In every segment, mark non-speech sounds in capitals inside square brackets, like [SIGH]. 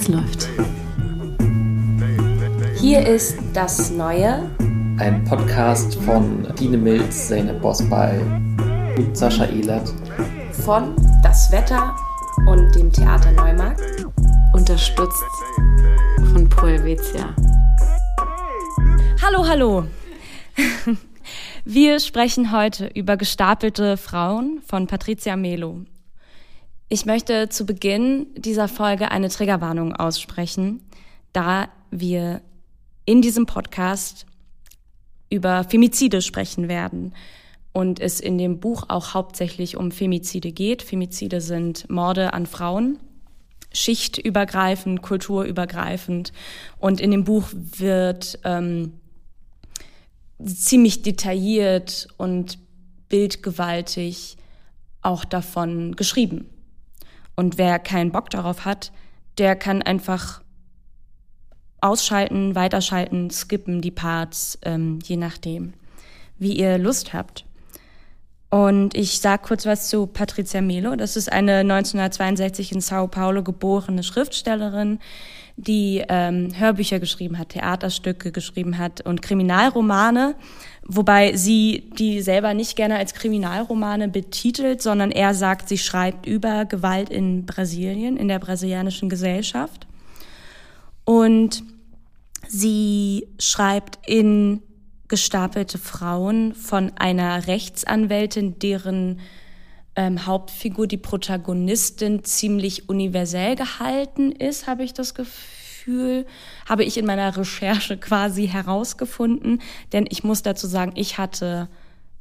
Es läuft. Hier ist das Neue. Ein Podcast von Dine Milz, Zeynep Bosbal und Sascha Ehlert. Von Das Wetter und dem Theater Neumarkt. Unterstützt von Proelvetia. Hallo, hallo. [LAUGHS] Wir sprechen heute über gestapelte Frauen von Patricia Melo. Ich möchte zu Beginn dieser Folge eine Triggerwarnung aussprechen, da wir in diesem Podcast über Femizide sprechen werden und es in dem Buch auch hauptsächlich um Femizide geht. Femizide sind Morde an Frauen, schichtübergreifend, kulturübergreifend. Und in dem Buch wird ähm, ziemlich detailliert und bildgewaltig auch davon geschrieben. Und wer keinen Bock darauf hat, der kann einfach ausschalten, weiterschalten, skippen die Parts, ähm, je nachdem, wie ihr Lust habt. Und ich sage kurz was zu Patricia Melo. Das ist eine 1962 in Sao Paulo geborene Schriftstellerin, die ähm, Hörbücher geschrieben hat, Theaterstücke geschrieben hat und Kriminalromane, wobei sie die selber nicht gerne als Kriminalromane betitelt, sondern er sagt, sie schreibt über Gewalt in Brasilien, in der brasilianischen Gesellschaft. Und sie schreibt in gestapelte Frauen von einer Rechtsanwältin, deren ähm, Hauptfigur, die Protagonistin, ziemlich universell gehalten ist, habe ich das Gefühl, habe ich in meiner Recherche quasi herausgefunden. Denn ich muss dazu sagen, ich hatte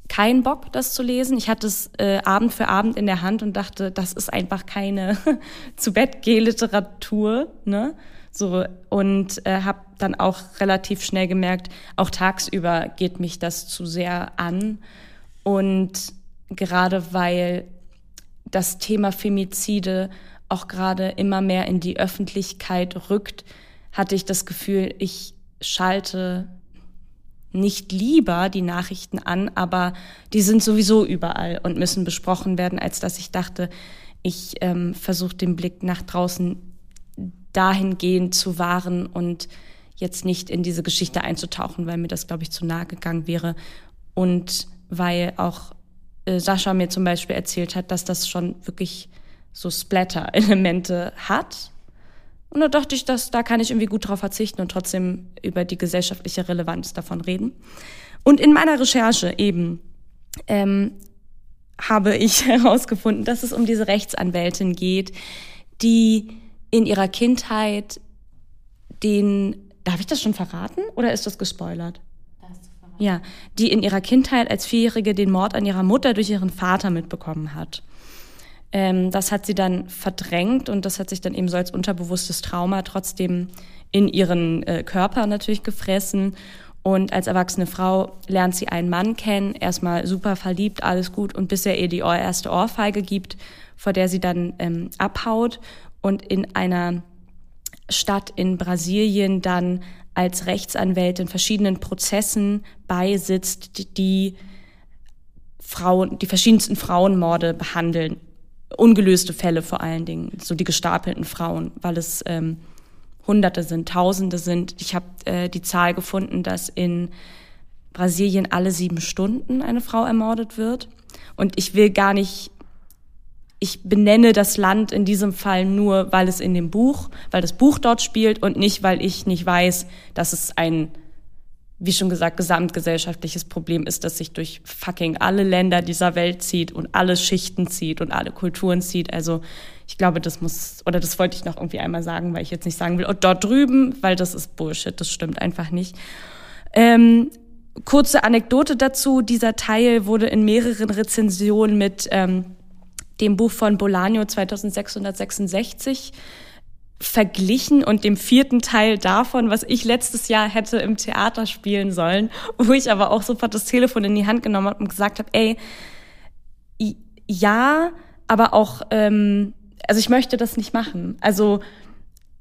keinen Bock, das zu lesen. Ich hatte es äh, Abend für Abend in der Hand und dachte, das ist einfach keine [LAUGHS] zu Bett Literatur, ne? So und äh, habe dann auch relativ schnell gemerkt, auch tagsüber geht mich das zu sehr an und gerade weil das Thema Femizide auch gerade immer mehr in die Öffentlichkeit rückt, hatte ich das Gefühl, ich schalte nicht lieber die Nachrichten an, aber die sind sowieso überall und müssen besprochen werden, als dass ich dachte, ich ähm, versuche den Blick nach draußen dahingehend zu wahren und jetzt nicht in diese Geschichte einzutauchen, weil mir das, glaube ich, zu nahe gegangen wäre. Und weil auch äh, Sascha mir zum Beispiel erzählt hat, dass das schon wirklich so Splatter-Elemente hat. Und da dachte ich, dass da kann ich irgendwie gut drauf verzichten und trotzdem über die gesellschaftliche Relevanz davon reden. Und in meiner Recherche eben ähm, habe ich [LAUGHS] herausgefunden, dass es um diese Rechtsanwältin geht, die in ihrer Kindheit den, darf ich das schon verraten oder ist das gespoilert? Ja, die in ihrer Kindheit als Vierjährige den Mord an ihrer Mutter durch ihren Vater mitbekommen hat. Ähm, das hat sie dann verdrängt und das hat sich dann eben so als unterbewusstes Trauma trotzdem in ihren äh, Körper natürlich gefressen. Und als erwachsene Frau lernt sie einen Mann kennen, erstmal super verliebt, alles gut, und bis er ihr die erste Ohrfeige gibt, vor der sie dann ähm, abhaut und in einer Stadt in Brasilien dann als Rechtsanwältin verschiedenen Prozessen beisitzt, die Frauen, die verschiedensten Frauenmorde behandeln. Ungelöste Fälle vor allen Dingen, so die gestapelten Frauen, weil es ähm, Hunderte sind, Tausende sind. Ich habe äh, die Zahl gefunden, dass in Brasilien alle sieben Stunden eine Frau ermordet wird. Und ich will gar nicht ich benenne das Land in diesem Fall nur, weil es in dem Buch, weil das Buch dort spielt und nicht, weil ich nicht weiß, dass es ein, wie schon gesagt, gesamtgesellschaftliches Problem ist, das sich durch fucking alle Länder dieser Welt zieht und alle Schichten zieht und alle Kulturen zieht. Also ich glaube, das muss, oder das wollte ich noch irgendwie einmal sagen, weil ich jetzt nicht sagen will, oh, dort drüben, weil das ist Bullshit, das stimmt einfach nicht. Ähm, kurze Anekdote dazu, dieser Teil wurde in mehreren Rezensionen mit ähm, dem Buch von Bolaño 2666 verglichen und dem vierten Teil davon, was ich letztes Jahr hätte im Theater spielen sollen, wo ich aber auch sofort das Telefon in die Hand genommen habe und gesagt habe, ey, ja, aber auch, ähm, also ich möchte das nicht machen. Also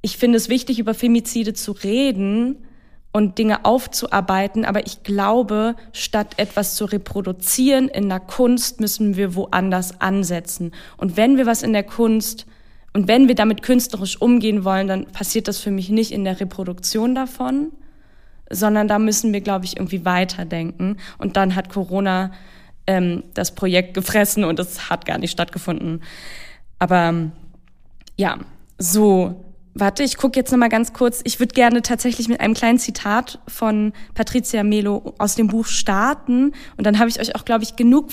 ich finde es wichtig, über Femizide zu reden, und Dinge aufzuarbeiten. Aber ich glaube, statt etwas zu reproduzieren in der Kunst, müssen wir woanders ansetzen. Und wenn wir was in der Kunst Und wenn wir damit künstlerisch umgehen wollen, dann passiert das für mich nicht in der Reproduktion davon, sondern da müssen wir, glaube ich, irgendwie weiterdenken. Und dann hat Corona ähm, das Projekt gefressen und es hat gar nicht stattgefunden. Aber ja, so. Warte, ich gucke jetzt noch mal ganz kurz. Ich würde gerne tatsächlich mit einem kleinen Zitat von Patricia Melo aus dem Buch starten. Und dann habe ich euch auch, glaube ich, genug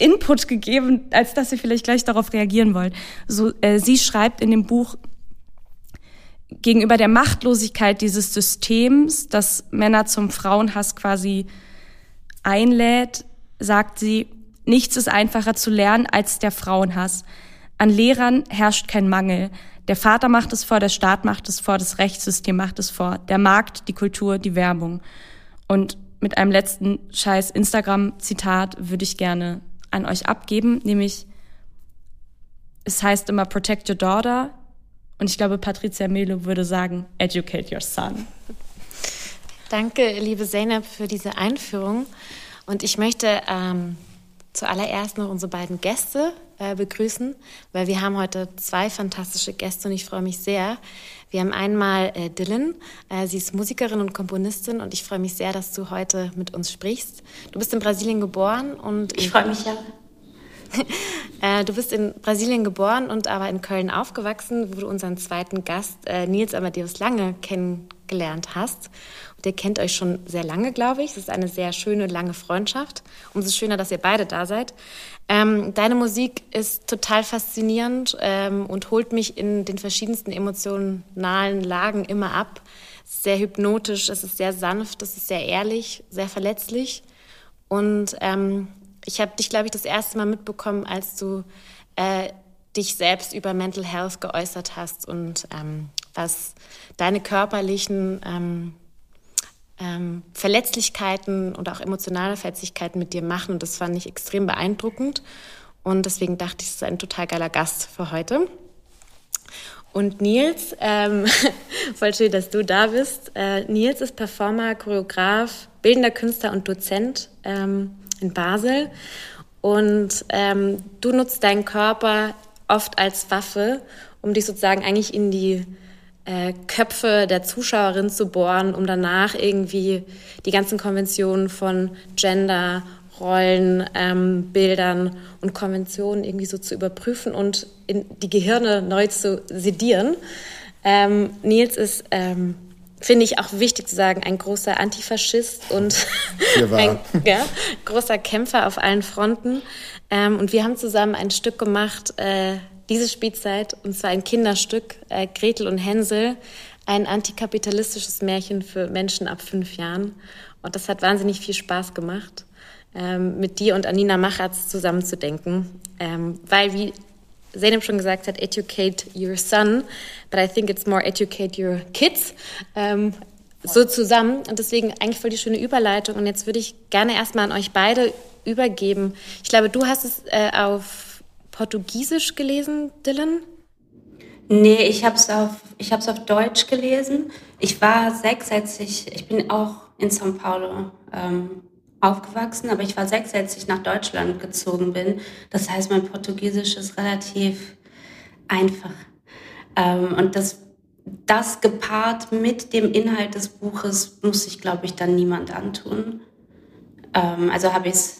Input gegeben, als dass ihr vielleicht gleich darauf reagieren wollt. So, äh, sie schreibt in dem Buch, gegenüber der Machtlosigkeit dieses Systems, das Männer zum Frauenhass quasi einlädt, sagt sie, nichts ist einfacher zu lernen als der Frauenhass. An Lehrern herrscht kein Mangel. Der Vater macht es vor, der Staat macht es vor, das Rechtssystem macht es vor, der Markt, die Kultur, die Werbung. Und mit einem letzten scheiß Instagram-Zitat würde ich gerne an euch abgeben, nämlich es heißt immer Protect your daughter, und ich glaube, Patricia Melo würde sagen, educate your son. Danke, liebe Zeynep, für diese Einführung. Und ich möchte ähm, zuallererst noch unsere beiden Gäste äh, begrüßen, weil wir haben heute zwei fantastische Gäste und ich freue mich sehr. Wir haben einmal äh, Dylan, äh, sie ist Musikerin und Komponistin und ich freue mich sehr, dass du heute mit uns sprichst. Du bist in Brasilien geboren und... Ich freue mich ja. [LAUGHS] Äh, du bist in Brasilien geboren und aber in Köln aufgewachsen, wo du unseren zweiten Gast äh, Nils Amadeus Lange kennengelernt hast. Ihr kennt euch schon sehr lange, glaube ich. Es ist eine sehr schöne, lange Freundschaft. Umso schöner, dass ihr beide da seid. Ähm, deine Musik ist total faszinierend ähm, und holt mich in den verschiedensten emotionalen Lagen immer ab. Es ist sehr hypnotisch, es ist sehr sanft, es ist sehr ehrlich, sehr verletzlich. Und ähm, ich habe dich, glaube ich, das erste Mal mitbekommen, als du äh, dich selbst über Mental Health geäußert hast und ähm, was deine körperlichen ähm, ähm, Verletzlichkeiten und auch emotionale Verletzlichkeiten mit dir machen. Und das fand ich extrem beeindruckend. Und deswegen dachte ich, es ist ein total geiler Gast für heute. Und Nils, ähm, [LAUGHS] voll schön, dass du da bist. Äh, Nils ist Performer, Choreograf, bildender Künstler und Dozent. Ähm, in Basel. Und ähm, du nutzt deinen Körper oft als Waffe, um dich sozusagen eigentlich in die äh, Köpfe der Zuschauerin zu bohren, um danach irgendwie die ganzen Konventionen von Gender, Rollen, ähm, Bildern und Konventionen irgendwie so zu überprüfen und in die Gehirne neu zu sedieren. Ähm, Nils ist ähm, finde ich auch wichtig zu sagen, ein großer Antifaschist und [LAUGHS] ein ja, großer Kämpfer auf allen Fronten. Ähm, und wir haben zusammen ein Stück gemacht, äh, diese Spielzeit, und zwar ein Kinderstück, äh, Gretel und Hänsel, ein antikapitalistisches Märchen für Menschen ab fünf Jahren. Und das hat wahnsinnig viel Spaß gemacht, ähm, mit dir und Anina Machatz zusammenzudenken, ähm, weil, wie Zeynep schon gesagt hat, educate your son, but I think it's more educate your kids. Ähm, so zusammen. Und deswegen eigentlich voll die schöne Überleitung. Und jetzt würde ich gerne erstmal an euch beide übergeben. Ich glaube, du hast es äh, auf Portugiesisch gelesen, Dylan? Nee, ich habe es auf, ich hab's auf Deutsch gelesen. Ich war sechs, als ich, ich bin auch in São Paulo ähm, aufgewachsen, aber ich war sechs, als ich nach Deutschland gezogen bin. Das heißt, mein Portugiesisch ist relativ einfach. Ähm, und das, das gepaart mit dem Inhalt des Buches muss sich, glaube ich, dann niemand antun. Ähm, also habe ich es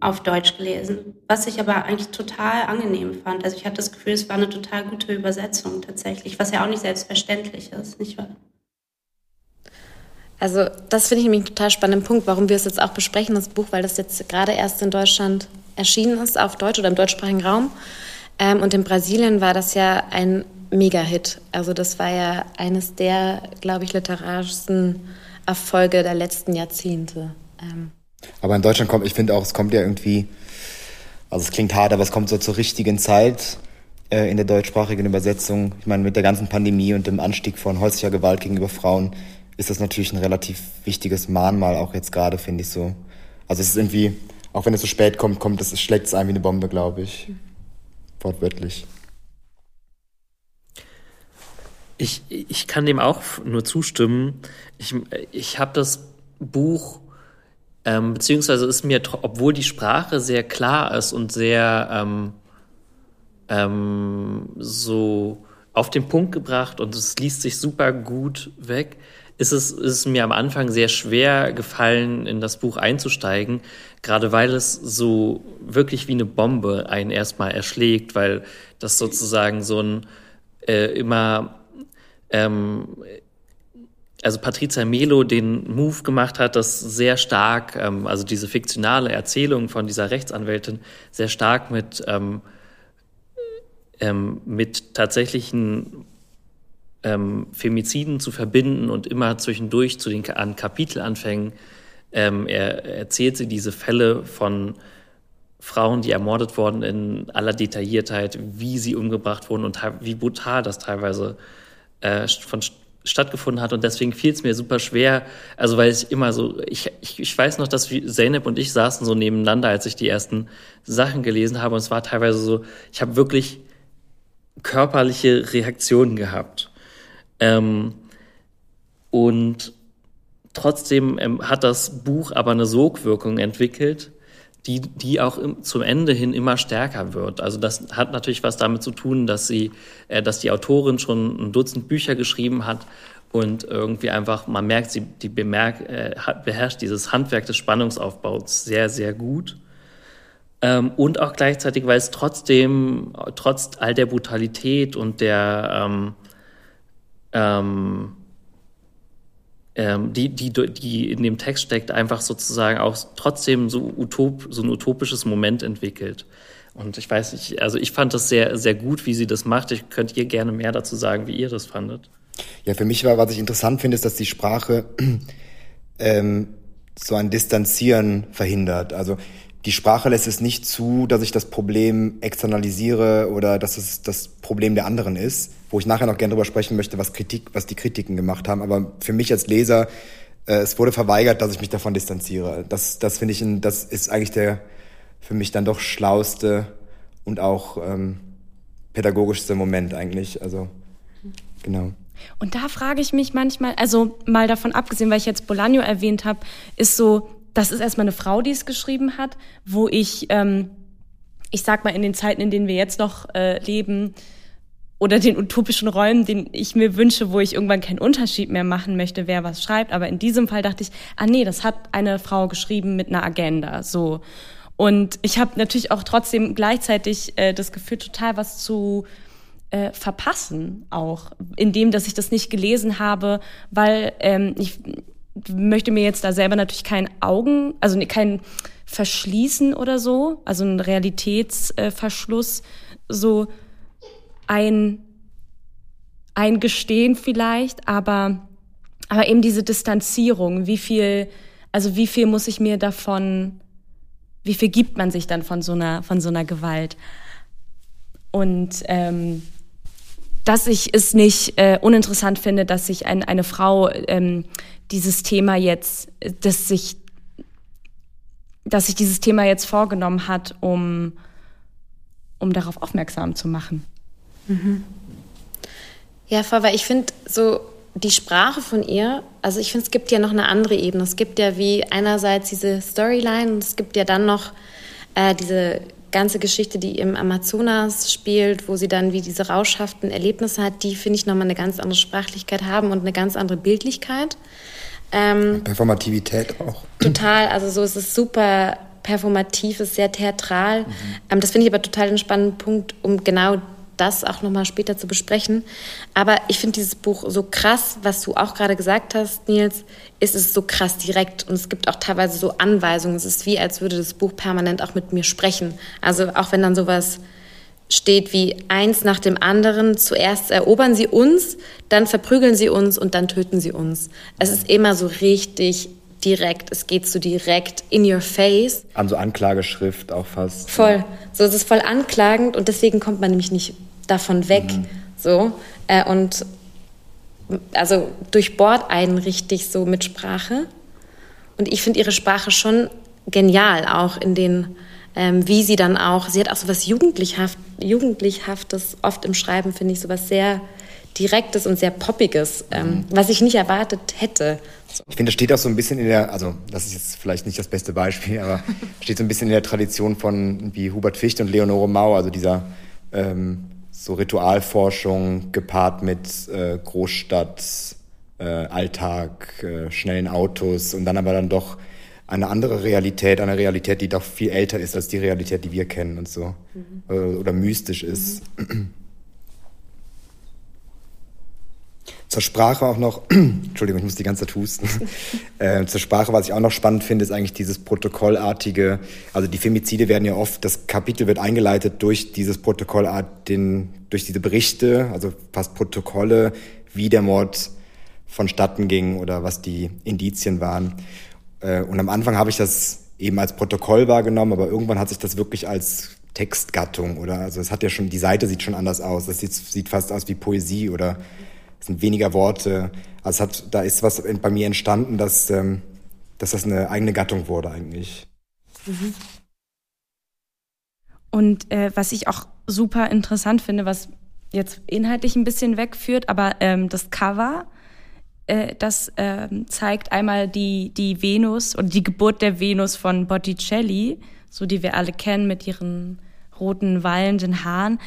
auf Deutsch gelesen, was ich aber eigentlich total angenehm fand. Also ich hatte das Gefühl, es war eine total gute Übersetzung tatsächlich, was ja auch nicht selbstverständlich ist, nicht wahr? Also das finde ich nämlich einen total spannenden Punkt, warum wir es jetzt auch besprechen, das Buch, weil das jetzt gerade erst in Deutschland erschienen ist, auf Deutsch oder im deutschsprachigen Raum. Ähm, und in Brasilien war das ja ein Mega-Hit. Also das war ja eines der, glaube ich, literarischsten Erfolge der letzten Jahrzehnte. Ähm. Aber in Deutschland kommt, ich finde auch, es kommt ja irgendwie, also es klingt hart, aber es kommt so zur richtigen Zeit äh, in der deutschsprachigen Übersetzung. Ich meine, mit der ganzen Pandemie und dem Anstieg von häuslicher Gewalt gegenüber Frauen ist das natürlich ein relativ wichtiges Mahnmal, auch jetzt gerade, finde ich so. Also es ist irgendwie, auch wenn es so spät kommt, kommt es, schlägt es ein wie eine Bombe, glaube ich. Wortwörtlich. Ich, ich kann dem auch nur zustimmen. Ich, ich habe das Buch, ähm, beziehungsweise ist mir, obwohl die Sprache sehr klar ist und sehr, ähm, ähm, so auf den Punkt gebracht und es liest sich super gut weg. Ist es, ist mir am Anfang sehr schwer gefallen, in das Buch einzusteigen, gerade weil es so wirklich wie eine Bombe einen erstmal erschlägt, weil das sozusagen so ein äh, immer ähm, also Patricia Melo den Move gemacht hat, das sehr stark, ähm, also diese fiktionale Erzählung von dieser Rechtsanwältin sehr stark mit, ähm, ähm, mit tatsächlichen ähm, Femiziden zu verbinden und immer zwischendurch zu den an Kapitelanfängen. Ähm, er, erzählt sie diese Fälle von Frauen, die ermordet wurden in aller Detailliertheit, wie sie umgebracht wurden und wie brutal das teilweise äh, von stattgefunden hat und deswegen fiel es mir super schwer, also weil ich immer so, ich, ich, ich weiß noch, dass Zeynep und ich saßen so nebeneinander, als ich die ersten Sachen gelesen habe und es war teilweise so, ich habe wirklich körperliche Reaktionen gehabt. Ähm, und trotzdem ähm, hat das Buch aber eine Sogwirkung entwickelt, die, die auch im, zum Ende hin immer stärker wird. Also das hat natürlich was damit zu tun, dass sie, äh, dass die Autorin schon ein Dutzend Bücher geschrieben hat und irgendwie einfach, man merkt, sie die bemerkt, äh, beherrscht dieses Handwerk des Spannungsaufbaus sehr, sehr gut. Ähm, und auch gleichzeitig, weil es trotzdem, trotz all der Brutalität und der ähm, ähm, ähm, die, die, die in dem Text steckt, einfach sozusagen auch trotzdem so, utop, so ein utopisches Moment entwickelt. Und ich weiß nicht, also ich fand das sehr, sehr gut, wie sie das macht. Ich könnt ihr gerne mehr dazu sagen, wie ihr das fandet. Ja, für mich war, was ich interessant finde, ist, dass die Sprache [CLEARS THROAT] ähm, so ein Distanzieren verhindert. Also die Sprache lässt es nicht zu, dass ich das Problem externalisiere oder dass es das Problem der anderen ist, wo ich nachher noch gerne drüber sprechen möchte, was Kritik, was die Kritiken gemacht haben. Aber für mich als Leser, äh, es wurde verweigert, dass ich mich davon distanziere. Das, das finde ich, ein, das ist eigentlich der für mich dann doch schlauste und auch ähm, pädagogischste Moment eigentlich. Also genau. Und da frage ich mich manchmal, also mal davon abgesehen, weil ich jetzt Bolaño erwähnt habe, ist so, das ist erstmal eine Frau, die es geschrieben hat, wo ich, ähm, ich sag mal, in den Zeiten, in denen wir jetzt noch äh, leben, oder den utopischen Räumen, den ich mir wünsche, wo ich irgendwann keinen Unterschied mehr machen möchte, wer was schreibt. Aber in diesem Fall dachte ich, ah nee, das hat eine Frau geschrieben mit einer Agenda. So. Und ich habe natürlich auch trotzdem gleichzeitig äh, das Gefühl, total was zu äh, verpassen, auch, indem, dass ich das nicht gelesen habe, weil ähm, ich möchte mir jetzt da selber natürlich kein Augen, also kein Verschließen oder so, also ein Realitätsverschluss, so ein, ein Gestehen vielleicht, aber, aber eben diese Distanzierung, wie viel, also wie viel muss ich mir davon, wie viel gibt man sich dann von so einer, von so einer Gewalt? Und ähm, dass ich es nicht äh, uninteressant finde, dass sich ein, eine Frau ähm, dieses Thema jetzt, dass sich, dass sich dieses Thema jetzt vorgenommen hat, um, um darauf aufmerksam zu machen. Mhm. Ja, voll, weil ich finde so die Sprache von ihr, also ich finde, es gibt ja noch eine andere Ebene. Es gibt ja wie einerseits diese Storyline und es gibt ja dann noch äh, diese ganze Geschichte, die im Amazonas spielt, wo sie dann wie diese rauschhaften Erlebnisse hat, die finde ich nochmal eine ganz andere Sprachlichkeit haben und eine ganz andere Bildlichkeit. Ähm, Performativität auch. Total, also so ist es super performativ, ist sehr theatral. Mhm. Ähm, das finde ich aber total einen spannenden Punkt, um genau das auch nochmal später zu besprechen. Aber ich finde dieses Buch so krass, was du auch gerade gesagt hast, Nils, ist es so krass direkt und es gibt auch teilweise so Anweisungen. Es ist wie, als würde das Buch permanent auch mit mir sprechen. Also auch wenn dann sowas steht wie eins nach dem anderen. Zuerst erobern sie uns, dann verprügeln sie uns und dann töten sie uns. Es ist immer so richtig direkt, es geht so direkt in your face. An so Anklageschrift auch fast. Voll. So, es ist voll anklagend und deswegen kommt man nämlich nicht davon weg. Mhm. So. Äh, und also durchbohrt einen richtig so mit Sprache. Und ich finde ihre Sprache schon genial, auch in den, ähm, wie sie dann auch, sie hat auch so was Jugendlichhaft, Jugendlichhaftes oft im Schreiben, finde ich, so was sehr Direktes und sehr Poppiges, ähm, mhm. was ich nicht erwartet hätte. Ich finde, das steht auch so ein bisschen in der, also das ist jetzt vielleicht nicht das beste Beispiel, aber [LAUGHS] steht so ein bisschen in der Tradition von wie Hubert Ficht und Leonore Mau, also dieser ähm, so Ritualforschung gepaart mit äh, Großstadt, äh, Alltag, äh, schnellen Autos und dann aber dann doch eine andere Realität, eine Realität, die doch viel älter ist als die Realität, die wir kennen und so. Mhm. Äh, oder mystisch ist. Mhm. Zur Sprache auch noch, [CLEARS THROAT] Entschuldigung, ich muss die ganze Zeit husten. [LAUGHS] äh, zur Sprache, was ich auch noch spannend finde, ist eigentlich dieses protokollartige, also die Femizide werden ja oft, das Kapitel wird eingeleitet durch dieses Protokollart, den, durch diese Berichte, also fast Protokolle, wie der Mord vonstatten ging oder was die Indizien waren. Äh, und am Anfang habe ich das eben als Protokoll wahrgenommen, aber irgendwann hat sich das wirklich als Textgattung oder also es hat ja schon die Seite sieht schon anders aus. Das sieht, sieht fast aus wie Poesie oder sind weniger Worte. Also hat, da ist was bei mir entstanden, dass, ähm, dass das eine eigene Gattung wurde eigentlich. Mhm. Und äh, was ich auch super interessant finde, was jetzt inhaltlich ein bisschen wegführt, aber ähm, das Cover, äh, das äh, zeigt einmal die, die Venus und die Geburt der Venus von Botticelli, so die wir alle kennen mit ihren roten, wallenden Haaren.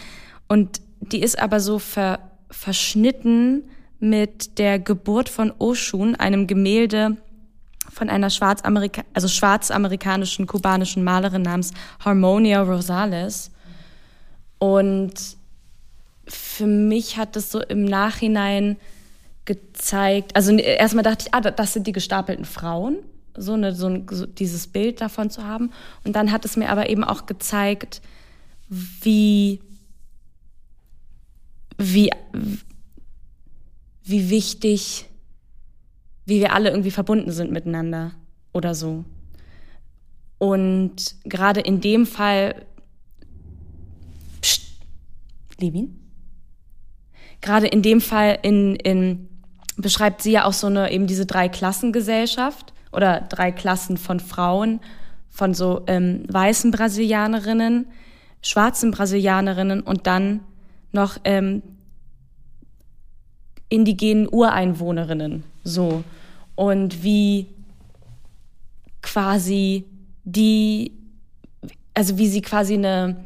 Und die ist aber so ver, verschnitten mit der Geburt von Oshun, einem Gemälde von einer Schwarzamerika also schwarzamerikanischen kubanischen Malerin namens Harmonia Rosales. Und für mich hat das so im Nachhinein gezeigt, also erstmal dachte ich, ah, das sind die gestapelten Frauen, so, eine, so, ein, so dieses Bild davon zu haben. Und dann hat es mir aber eben auch gezeigt, wie wie, wie wichtig, wie wir alle irgendwie verbunden sind miteinander oder so. Und gerade in dem Fall, pst, Levin, gerade in dem Fall in, in, beschreibt sie ja auch so eine, eben diese drei Klassengesellschaft oder drei Klassen von Frauen, von so ähm, weißen Brasilianerinnen, schwarzen Brasilianerinnen und dann noch ähm, indigenen Ureinwohnerinnen so. Und wie quasi die also wie sie quasi eine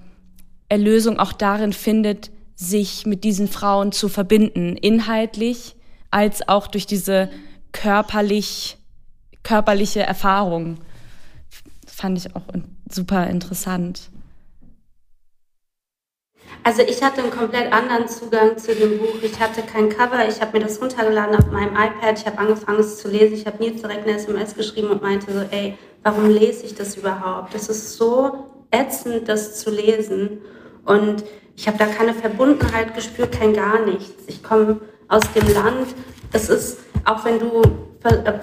Erlösung auch darin findet sich mit diesen Frauen zu verbinden inhaltlich als auch durch diese körperlich körperliche Erfahrung. Fand ich auch super interessant also ich hatte einen komplett anderen Zugang zu dem Buch. Ich hatte kein Cover, ich habe mir das runtergeladen auf meinem iPad, ich habe angefangen es zu lesen. Ich habe Nils direkt eine SMS geschrieben und meinte so, ey, warum lese ich das überhaupt? Das ist so ätzend, das zu lesen. Und ich habe da keine Verbundenheit gespürt, kein gar nichts. Ich komme aus dem Land. Es ist, auch wenn du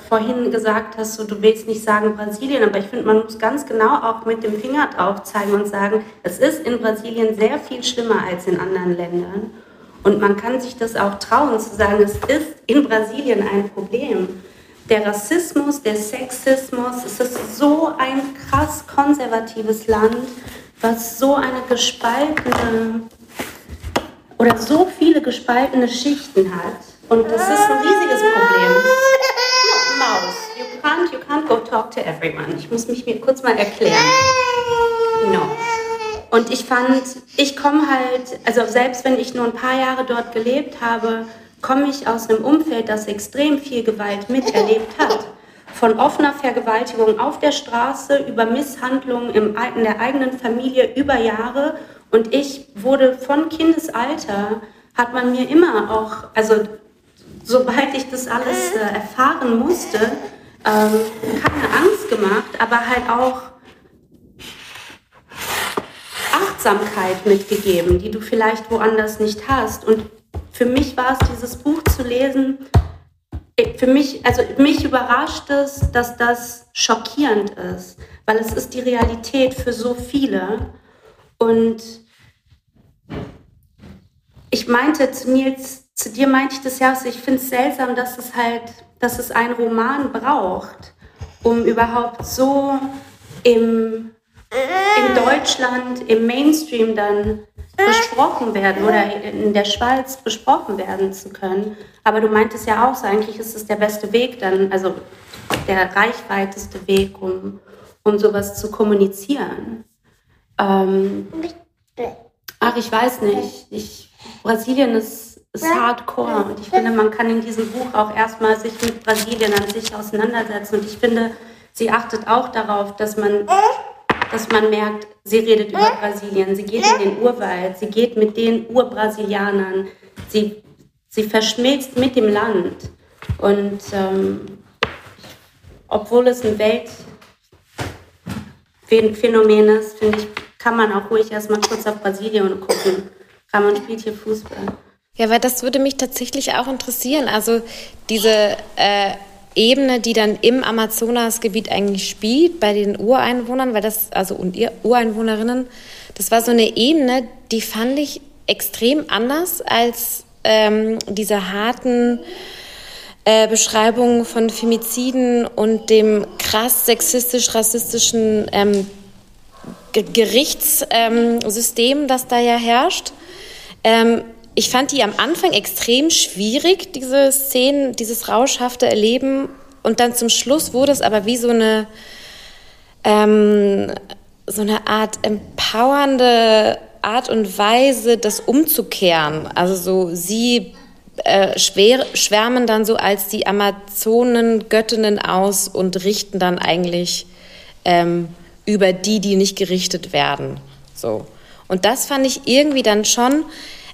vorhin gesagt hast, so, du willst nicht sagen Brasilien, aber ich finde, man muss ganz genau auch mit dem Finger drauf zeigen und sagen, es ist in Brasilien sehr viel schlimmer als in anderen Ländern. Und man kann sich das auch trauen zu sagen, es ist in Brasilien ein Problem. Der Rassismus, der Sexismus, es ist so ein krass konservatives Land, was so eine gespaltene oder so viele gespaltene Schichten hat. Und das ist ein riesiges Problem. Maus, you can't, you can't go talk to everyone. Ich muss mich mir kurz mal erklären. No. Und ich fand, ich komme halt, also selbst wenn ich nur ein paar Jahre dort gelebt habe, komme ich aus einem Umfeld, das extrem viel Gewalt miterlebt hat. Von offener Vergewaltigung auf der Straße über Misshandlungen in der eigenen Familie über Jahre. Und ich wurde von Kindesalter, hat man mir immer auch, also sobald ich das alles äh, erfahren musste, ähm, keine Angst gemacht, aber halt auch Achtsamkeit mitgegeben, die du vielleicht woanders nicht hast. Und für mich war es, dieses Buch zu lesen, äh, für mich, also mich überrascht es, dass das schockierend ist, weil es ist die Realität für so viele. Und ich meinte zu Nils, zu dir meinte ich das ja, also ich finde es seltsam, dass es halt, dass es einen Roman braucht, um überhaupt so im, in Deutschland, im Mainstream dann besprochen werden oder in der Schweiz besprochen werden zu können. Aber du meintest ja auch so, eigentlich ist es der beste Weg dann, also der reichweiteste Weg, um, um sowas zu kommunizieren. Ähm, Ach, ich weiß nicht. Ich, Brasilien ist, ist hardcore. Und ich finde, man kann in diesem Buch auch erstmal sich mit Brasilien an sich auseinandersetzen. Und ich finde, sie achtet auch darauf, dass man, dass man merkt, sie redet über Brasilien, sie geht in den Urwald, sie geht mit den Urbrasilianern, sie, sie verschmilzt mit dem Land. Und ähm, obwohl es ein Weltphänomen ist, finde ich, kann man auch ruhig erstmal kurz auf Brasilien gucken. Ramon spielt hier Fußball. Ja, weil das würde mich tatsächlich auch interessieren. Also diese äh, Ebene, die dann im Amazonasgebiet eigentlich spielt, bei den Ureinwohnern, weil das, also und ihr Ureinwohnerinnen, das war so eine Ebene, die fand ich extrem anders als ähm, diese harten äh, Beschreibungen von Femiziden und dem krass sexistisch-rassistischen ähm, Gerichtssystem, ähm, das da ja herrscht. Ähm, ich fand die am Anfang extrem schwierig, diese Szenen, dieses rauschhafte Erleben. Und dann zum Schluss wurde es aber wie so eine, ähm, so eine Art empowernde Art und Weise, das umzukehren. Also so sie äh, schwer, schwärmen dann so als die Amazonen Göttinnen aus und richten dann eigentlich ähm, über die, die nicht gerichtet werden. So. Und das fand ich irgendwie dann schon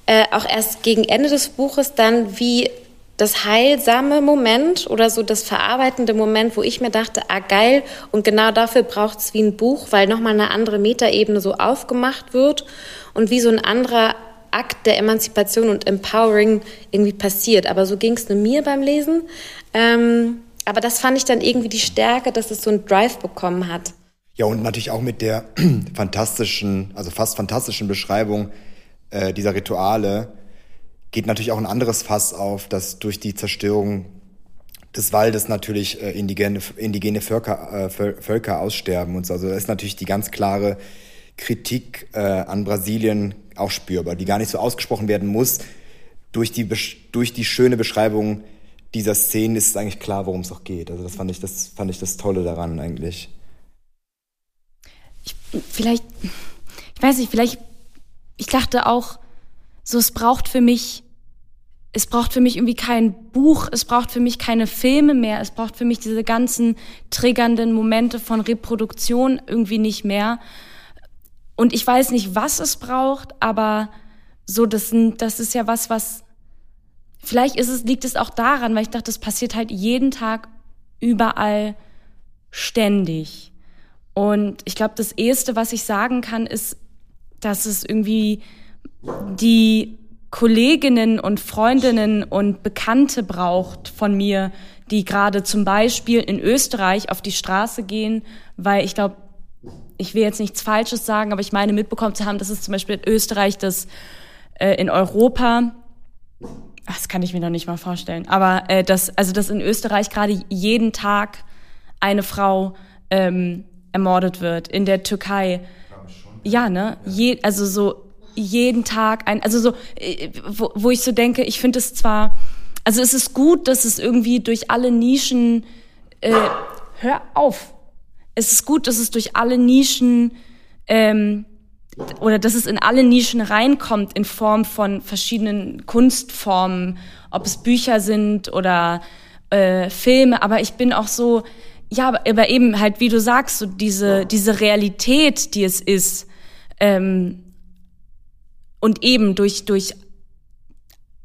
äh, auch erst gegen Ende des Buches dann wie das heilsame Moment oder so das verarbeitende Moment, wo ich mir dachte, ah geil, und genau dafür braucht es wie ein Buch, weil nochmal eine andere Metaebene so aufgemacht wird und wie so ein anderer Akt der Emanzipation und Empowering irgendwie passiert. Aber so ging es nur mir beim Lesen. Ähm, aber das fand ich dann irgendwie die Stärke, dass es so einen Drive bekommen hat. Ja, und natürlich auch mit der [CLEARS THROAT] fantastischen, also fast fantastischen Beschreibung äh, dieser Rituale geht natürlich auch ein anderes Fass auf, dass durch die Zerstörung des Waldes natürlich äh, indigene, indigene Völker, äh, Völker aussterben und so. Also da ist natürlich die ganz klare Kritik äh, an Brasilien auch spürbar, die gar nicht so ausgesprochen werden muss. Durch die, durch die schöne Beschreibung dieser Szenen ist es eigentlich klar, worum es auch geht. Also das fand ich das, fand ich das Tolle daran eigentlich vielleicht, ich weiß nicht, vielleicht, ich dachte auch, so es braucht für mich, es braucht für mich irgendwie kein Buch, es braucht für mich keine Filme mehr, es braucht für mich diese ganzen triggernden Momente von Reproduktion irgendwie nicht mehr. Und ich weiß nicht, was es braucht, aber so, das, das ist ja was, was, vielleicht ist es, liegt es auch daran, weil ich dachte, das passiert halt jeden Tag überall ständig. Und ich glaube, das Erste, was ich sagen kann, ist, dass es irgendwie die Kolleginnen und Freundinnen und Bekannte braucht von mir, die gerade zum Beispiel in Österreich auf die Straße gehen, weil ich glaube, ich will jetzt nichts Falsches sagen, aber ich meine mitbekommen zu haben, dass es zum Beispiel in Österreich das äh, in Europa, das kann ich mir noch nicht mal vorstellen, aber äh, dass also dass in Österreich gerade jeden Tag eine Frau ähm, ermordet wird, in der Türkei. Ja, ne? Je, also so jeden Tag ein, also so, äh, wo, wo ich so denke, ich finde es zwar, also es ist gut, dass es irgendwie durch alle Nischen, äh, hör auf, es ist gut, dass es durch alle Nischen ähm, oder dass es in alle Nischen reinkommt in Form von verschiedenen Kunstformen, ob es Bücher sind oder äh, Filme, aber ich bin auch so, ja, aber eben halt, wie du sagst, so diese, diese Realität, die es ist, ähm, und eben durch, durch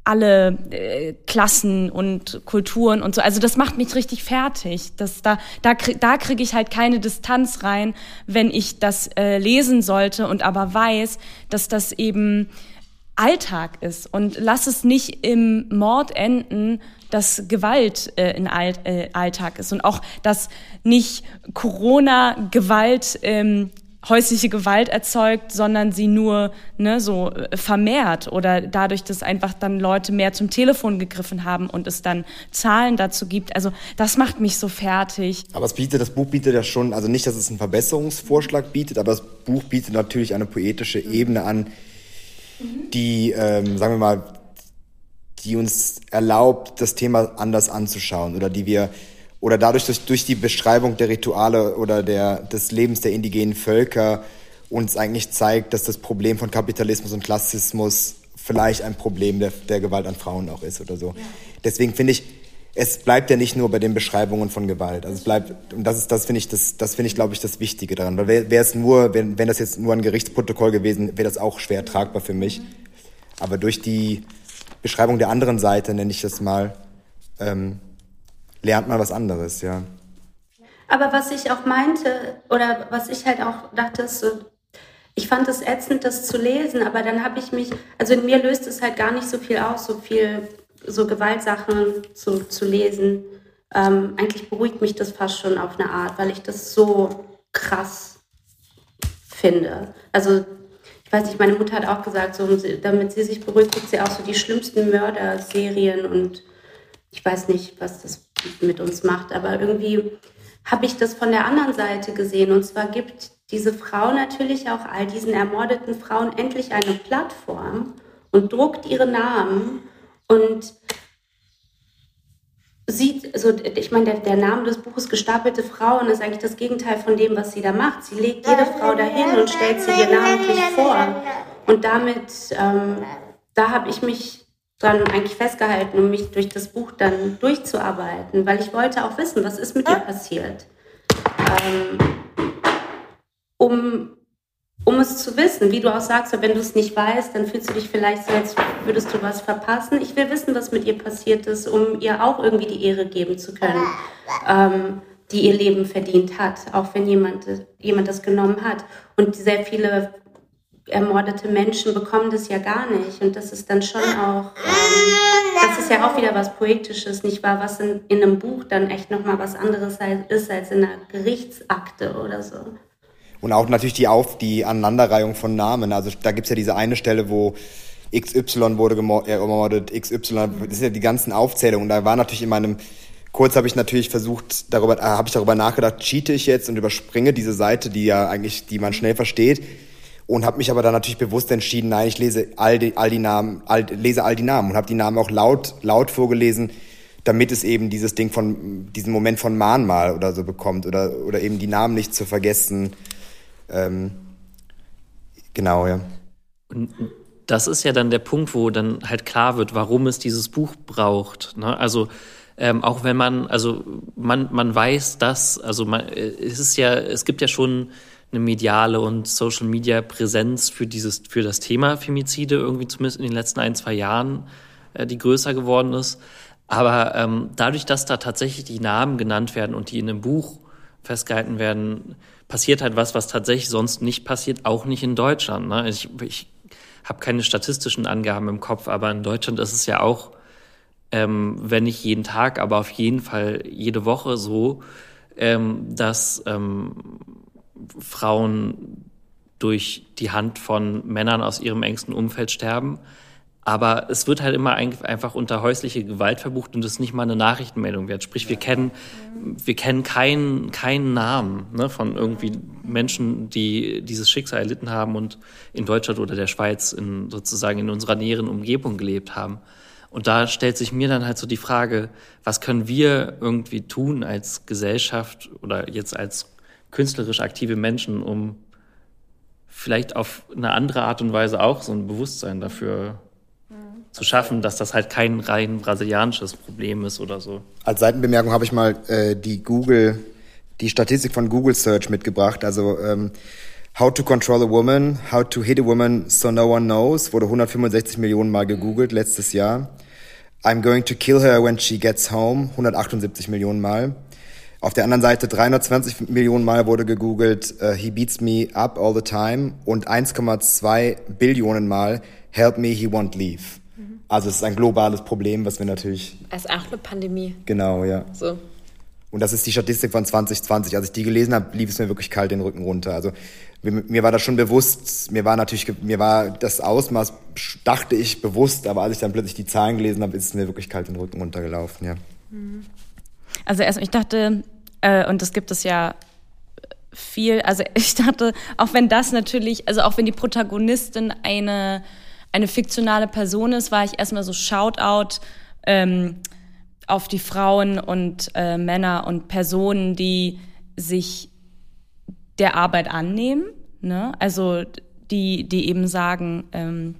alle äh, Klassen und Kulturen und so. Also das macht mich richtig fertig. Das, da da, krieg, da kriege ich halt keine Distanz rein, wenn ich das äh, lesen sollte und aber weiß, dass das eben Alltag ist. Und lass es nicht im Mord enden, dass Gewalt äh, in All äh, Alltag ist und auch, dass nicht Corona Gewalt ähm, häusliche Gewalt erzeugt, sondern sie nur ne, so äh, vermehrt oder dadurch, dass einfach dann Leute mehr zum Telefon gegriffen haben und es dann Zahlen dazu gibt. Also das macht mich so fertig. Aber es bietet, das Buch bietet ja schon, also nicht, dass es einen Verbesserungsvorschlag bietet, aber das Buch bietet natürlich eine poetische Ebene an, die, ähm, sagen wir mal, die uns erlaubt, das Thema anders anzuschauen oder die wir oder dadurch durch, durch die Beschreibung der Rituale oder der, des Lebens der indigenen Völker uns eigentlich zeigt, dass das Problem von Kapitalismus und Klassismus vielleicht ein Problem der, der Gewalt an Frauen auch ist oder so. Ja. Deswegen finde ich, es bleibt ja nicht nur bei den Beschreibungen von Gewalt. Also es bleibt, und das ist, das finde ich, das, das finde ich, glaube ich, das Wichtige daran. Weil wäre es nur, wenn, wenn das jetzt nur ein Gerichtsprotokoll gewesen, wäre das auch schwer tragbar für mich. Aber durch die Beschreibung der anderen Seite, nenne ich das mal, ähm, lernt man was anderes, ja. Aber was ich auch meinte, oder was ich halt auch dachte, ist so, ich fand es ätzend, das zu lesen, aber dann habe ich mich, also in mir löst es halt gar nicht so viel aus, so viel so Gewaltsachen zu, zu lesen. Ähm, eigentlich beruhigt mich das fast schon auf eine Art, weil ich das so krass finde. Also ich weiß nicht, meine Mutter hat auch gesagt, so, damit sie sich beruhigt, guckt sie auch so die schlimmsten Mörderserien und ich weiß nicht, was das mit uns macht, aber irgendwie habe ich das von der anderen Seite gesehen. Und zwar gibt diese Frau natürlich auch all diesen ermordeten Frauen endlich eine Plattform und druckt ihre Namen und sieht, also ich meine, der, der Name des Buches Gestapelte Frauen ist eigentlich das Gegenteil von dem, was sie da macht. Sie legt jede Frau dahin und stellt sie dir namentlich vor. Und damit, ähm, da habe ich mich dran eigentlich festgehalten, um mich durch das Buch dann durchzuarbeiten, weil ich wollte auch wissen, was ist mit ihr passiert. Ähm, um um es zu wissen, wie du auch sagst, wenn du es nicht weißt, dann fühlst du dich vielleicht so, als würdest du was verpassen. Ich will wissen, was mit ihr passiert ist, um ihr auch irgendwie die Ehre geben zu können, ähm, die ihr Leben verdient hat, auch wenn jemand, jemand das genommen hat. Und sehr viele ermordete Menschen bekommen das ja gar nicht. Und das ist dann schon auch, ähm, das ist ja auch wieder was Poetisches, nicht wahr? Was in, in einem Buch dann echt nochmal was anderes ist als in einer Gerichtsakte oder so. Und auch natürlich die Auf, die Aneinanderreihung von Namen. Also da gibt's ja diese eine Stelle, wo XY wurde äh, gemordet, XY, das sind ja die ganzen Aufzählungen. Da war natürlich in meinem, kurz habe ich natürlich versucht, darüber, äh, habe ich darüber nachgedacht, cheate ich jetzt und überspringe diese Seite, die ja eigentlich, die man schnell versteht. Und habe mich aber dann natürlich bewusst entschieden, nein, ich lese all die, all die Namen, all, lese all die Namen und habe die Namen auch laut, laut vorgelesen, damit es eben dieses Ding von, diesen Moment von Mahnmal oder so bekommt oder, oder eben die Namen nicht zu vergessen ähm, genau, ja. Und das ist ja dann der Punkt, wo dann halt klar wird, warum es dieses Buch braucht. Ne? Also ähm, auch wenn man, also man, man weiß das, also man, es ist ja, es gibt ja schon eine mediale und Social Media Präsenz für dieses, für das Thema Femizide irgendwie zumindest in den letzten ein, zwei Jahren, äh, die größer geworden ist. Aber ähm, dadurch, dass da tatsächlich die Namen genannt werden und die in einem Buch festgehalten werden, passiert halt was, was tatsächlich sonst nicht passiert, auch nicht in Deutschland. Ne? Ich, ich habe keine statistischen Angaben im Kopf, aber in Deutschland ist es ja auch, ähm, wenn nicht jeden Tag, aber auf jeden Fall jede Woche so, ähm, dass ähm, Frauen durch die Hand von Männern aus ihrem engsten Umfeld sterben. Aber es wird halt immer einfach unter häusliche Gewalt verbucht und es ist nicht mal eine Nachrichtenmeldung wert. Sprich, wir kennen, wir kennen keinen, keinen Namen ne, von irgendwie Menschen, die dieses Schicksal erlitten haben und in Deutschland oder der Schweiz in, sozusagen in unserer näheren Umgebung gelebt haben. Und da stellt sich mir dann halt so die Frage, was können wir irgendwie tun als Gesellschaft oder jetzt als künstlerisch aktive Menschen, um vielleicht auf eine andere Art und Weise auch so ein Bewusstsein dafür zu schaffen, dass das halt kein rein brasilianisches Problem ist oder so. Als Seitenbemerkung habe ich mal äh, die Google, die Statistik von Google Search mitgebracht. Also ähm, How to control a woman, how to hit a woman so no one knows, wurde 165 Millionen Mal gegoogelt letztes Jahr. I'm going to kill her when she gets home, 178 Millionen Mal. Auf der anderen Seite 320 Millionen Mal wurde gegoogelt, uh, he beats me up all the time und 1,2 Billionen Mal, help me, he won't leave. Also es ist ein globales Problem, was wir natürlich. Es ist auch eine Pandemie. Genau, ja. So. Und das ist die Statistik von 2020. Als ich die gelesen habe, lief es mir wirklich kalt den Rücken runter. Also mir, mir war das schon bewusst, mir war natürlich, mir war das Ausmaß, dachte ich, bewusst, aber als ich dann plötzlich die Zahlen gelesen habe, ist es mir wirklich kalt den Rücken runtergelaufen, ja. Also erst, ich dachte, äh, und das gibt es ja viel, also [LAUGHS] ich dachte, auch wenn das natürlich, also auch wenn die Protagonistin eine eine fiktionale Person ist, war ich erstmal so Shoutout ähm, auf die Frauen und äh, Männer und Personen, die sich der Arbeit annehmen. Ne? Also die, die eben sagen, ähm,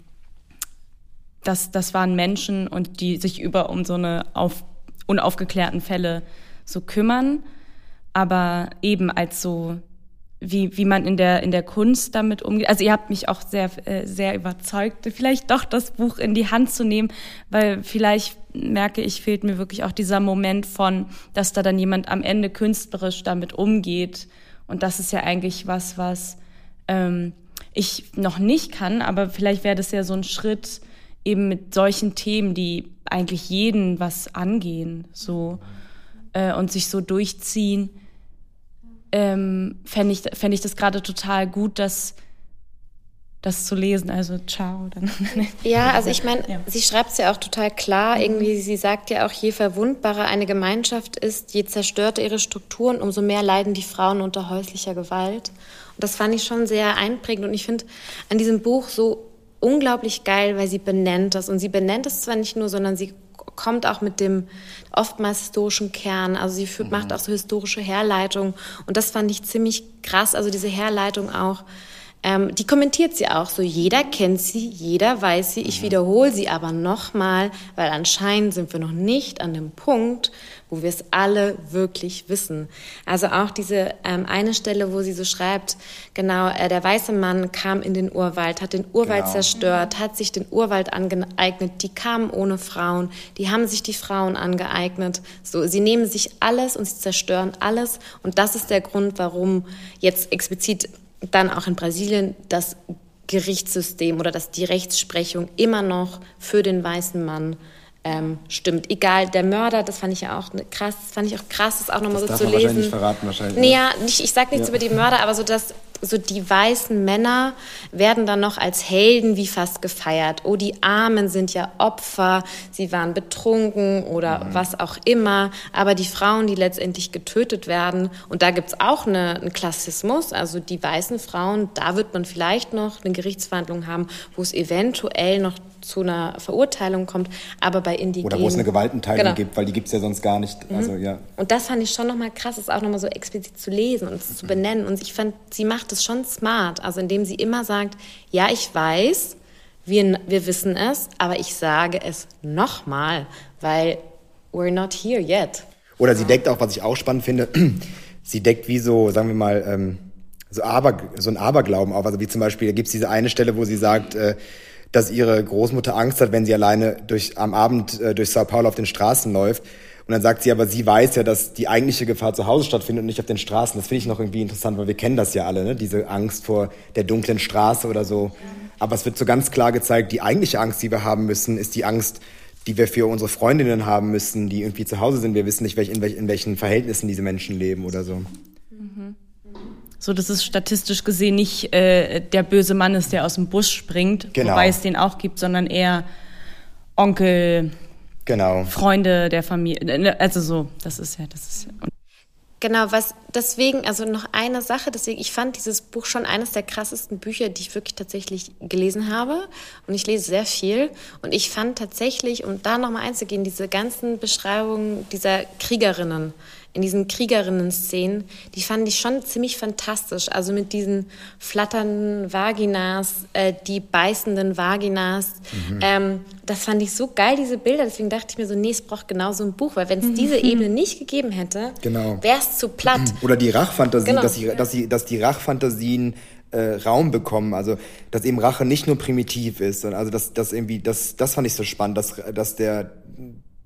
dass das waren Menschen und die sich über um so eine auf, unaufgeklärten Fälle so kümmern, aber eben als so wie, wie man in der, in der Kunst damit umgeht. Also ihr habt mich auch sehr, äh, sehr überzeugt, vielleicht doch das Buch in die Hand zu nehmen, weil vielleicht merke ich, fehlt mir wirklich auch dieser Moment von, dass da dann jemand am Ende künstlerisch damit umgeht. Und das ist ja eigentlich was, was ähm, ich noch nicht kann, aber vielleicht wäre das ja so ein Schritt eben mit solchen Themen, die eigentlich jeden was angehen, so äh, und sich so durchziehen ähm, fände ich, fänd ich das gerade total gut, dass das zu lesen. Also ciao. Dann. [LAUGHS] Ja, also ich meine, ja. sie schreibt es ja auch total klar. Irgendwie, sie sagt ja auch, je verwundbarer eine Gemeinschaft ist, je zerstörter ihre Strukturen, umso mehr leiden die Frauen unter häuslicher Gewalt. Und das fand ich schon sehr einprägend. Und ich finde an diesem Buch so unglaublich geil, weil sie benennt das. Und sie benennt es zwar nicht nur, sondern sie kommt auch mit dem oftmals historischen Kern. Also sie führt, mhm. macht auch so historische Herleitung. Und das fand ich ziemlich krass. Also diese Herleitung auch. Ähm, die kommentiert sie auch so. Jeder kennt sie, jeder weiß sie. Ich mhm. wiederhole sie aber nochmal, weil anscheinend sind wir noch nicht an dem Punkt, wo wir es alle wirklich wissen. Also auch diese ähm, eine Stelle, wo sie so schreibt, genau, äh, der weiße Mann kam in den Urwald, hat den Urwald genau. zerstört, hat sich den Urwald angeeignet, die kamen ohne Frauen, die haben sich die Frauen angeeignet. So, sie nehmen sich alles und sie zerstören alles. Und das ist der Grund, warum jetzt explizit dann auch in Brasilien das Gerichtssystem oder dass die Rechtsprechung immer noch für den weißen Mann ähm, stimmt. Egal, der Mörder, das fand ich ja auch ne, krass, das fand ich auch krass, das auch nochmal so zu lesen. Wahrscheinlich nicht verraten wahrscheinlich. Nee, ja, ich, ich sag nichts ja. über die Mörder, aber so dass so die weißen Männer werden dann noch als Helden wie fast gefeiert. Oh, die Armen sind ja Opfer, sie waren betrunken oder mhm. was auch immer. Aber die Frauen, die letztendlich getötet werden, und da gibt's auch eine, einen Klassismus, also die weißen Frauen, da wird man vielleicht noch eine Gerichtsverhandlung haben, wo es eventuell noch zu einer Verurteilung kommt, aber bei Indigenen... Oder wo es eine Gewaltenteilung genau. gibt, weil die gibt es ja sonst gar nicht. Mhm. Also, ja. Und das fand ich schon nochmal krass, es auch nochmal so explizit zu lesen und es zu benennen. Und ich fand, sie macht es schon smart, also indem sie immer sagt, ja, ich weiß, wir, wir wissen es, aber ich sage es nochmal, weil we're not here yet. Oder sie deckt auch, was ich auch spannend finde, [CLEARS THROAT] sie deckt wie so, sagen wir mal, ähm, so, Aber, so ein Aberglauben auf. Also wie zum Beispiel, da gibt es diese eine Stelle, wo sie sagt, äh, dass ihre Großmutter Angst hat, wenn sie alleine durch, am Abend äh, durch Sao Paulo auf den Straßen läuft. Und dann sagt sie aber, sie weiß ja, dass die eigentliche Gefahr zu Hause stattfindet und nicht auf den Straßen. Das finde ich noch irgendwie interessant, weil wir kennen das ja alle, ne? diese Angst vor der dunklen Straße oder so. Aber es wird so ganz klar gezeigt, die eigentliche Angst, die wir haben müssen, ist die Angst, die wir für unsere Freundinnen haben müssen, die irgendwie zu Hause sind. Wir wissen nicht, in, welch, in welchen Verhältnissen diese Menschen leben oder so. So, dass es statistisch gesehen nicht äh, der böse Mann ist, der aus dem Bus springt, genau. wobei es den auch gibt, sondern eher Onkel, genau. Freunde der Familie. Ne, also so, das ist ja, das ist ja. Genau, was deswegen, also noch eine Sache, deswegen, ich fand dieses Buch schon eines der krassesten Bücher, die ich wirklich tatsächlich gelesen habe. Und ich lese sehr viel. Und ich fand tatsächlich, um da nochmal einzugehen, diese ganzen Beschreibungen dieser Kriegerinnen, in diesen Kriegerinnen-Szenen, die fand ich schon ziemlich fantastisch. Also mit diesen flatternden Vaginas, äh, die beißenden Vaginas. Mhm. Ähm, das fand ich so geil, diese Bilder. Deswegen dachte ich mir so, nee, es braucht genau so ein Buch. Weil wenn es mhm. diese Ebene nicht gegeben hätte, genau. wäre es zu platt. [CLEARS THROAT] Oder die Rachfantasien, genau. dass, die, dass, die, dass die Rachfantasien äh, Raum bekommen. Also, dass eben Rache nicht nur primitiv ist. Also, dass, dass irgendwie, das, das fand ich so spannend, dass, dass der,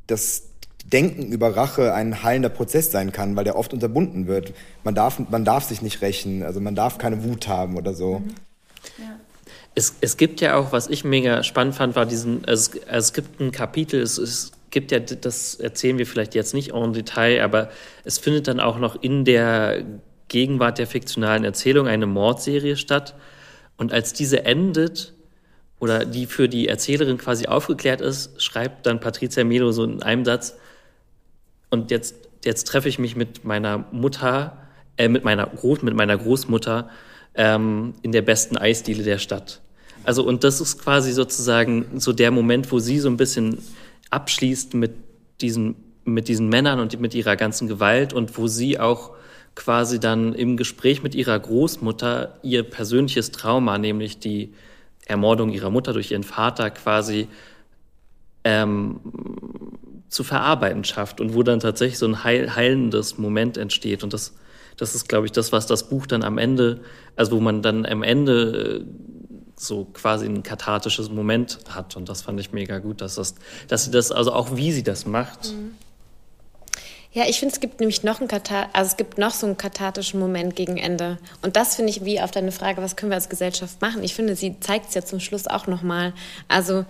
dass Denken über Rache ein heilender Prozess sein kann, weil der oft unterbunden wird. Man darf, man darf sich nicht rächen, also man darf keine Wut haben oder so. Mhm. Ja. Es, es gibt ja auch, was ich mega spannend fand, war diesen, es, es gibt ein Kapitel, es, es gibt ja, das erzählen wir vielleicht jetzt nicht en Detail, aber es findet dann auch noch in der Gegenwart der fiktionalen Erzählung eine Mordserie statt. Und als diese endet, oder die für die Erzählerin quasi aufgeklärt ist, schreibt dann Patricia Melo so in einem Satz, und jetzt, jetzt treffe ich mich mit meiner Mutter, äh, mit, meiner Groß, mit meiner Großmutter ähm, in der besten Eisdiele der Stadt. Also, und das ist quasi sozusagen so der Moment, wo sie so ein bisschen abschließt mit diesen, mit diesen Männern und mit ihrer ganzen Gewalt und wo sie auch quasi dann im Gespräch mit ihrer Großmutter ihr persönliches Trauma, nämlich die Ermordung ihrer Mutter durch ihren Vater quasi ähm, zu verarbeiten schafft und wo dann tatsächlich so ein heil, heilendes Moment entsteht. Und das, das ist, glaube ich, das, was das Buch dann am Ende, also wo man dann am Ende äh, so quasi ein kathartisches Moment hat. Und das fand ich mega gut, dass, das, dass sie das, also auch wie sie das macht. Mhm. Ja, ich finde, es gibt nämlich noch einen Katar also es gibt noch so einen kathartischen Moment gegen Ende. Und das finde ich wie auf deine Frage, was können wir als Gesellschaft machen? Ich finde, sie zeigt es ja zum Schluss auch nochmal. Also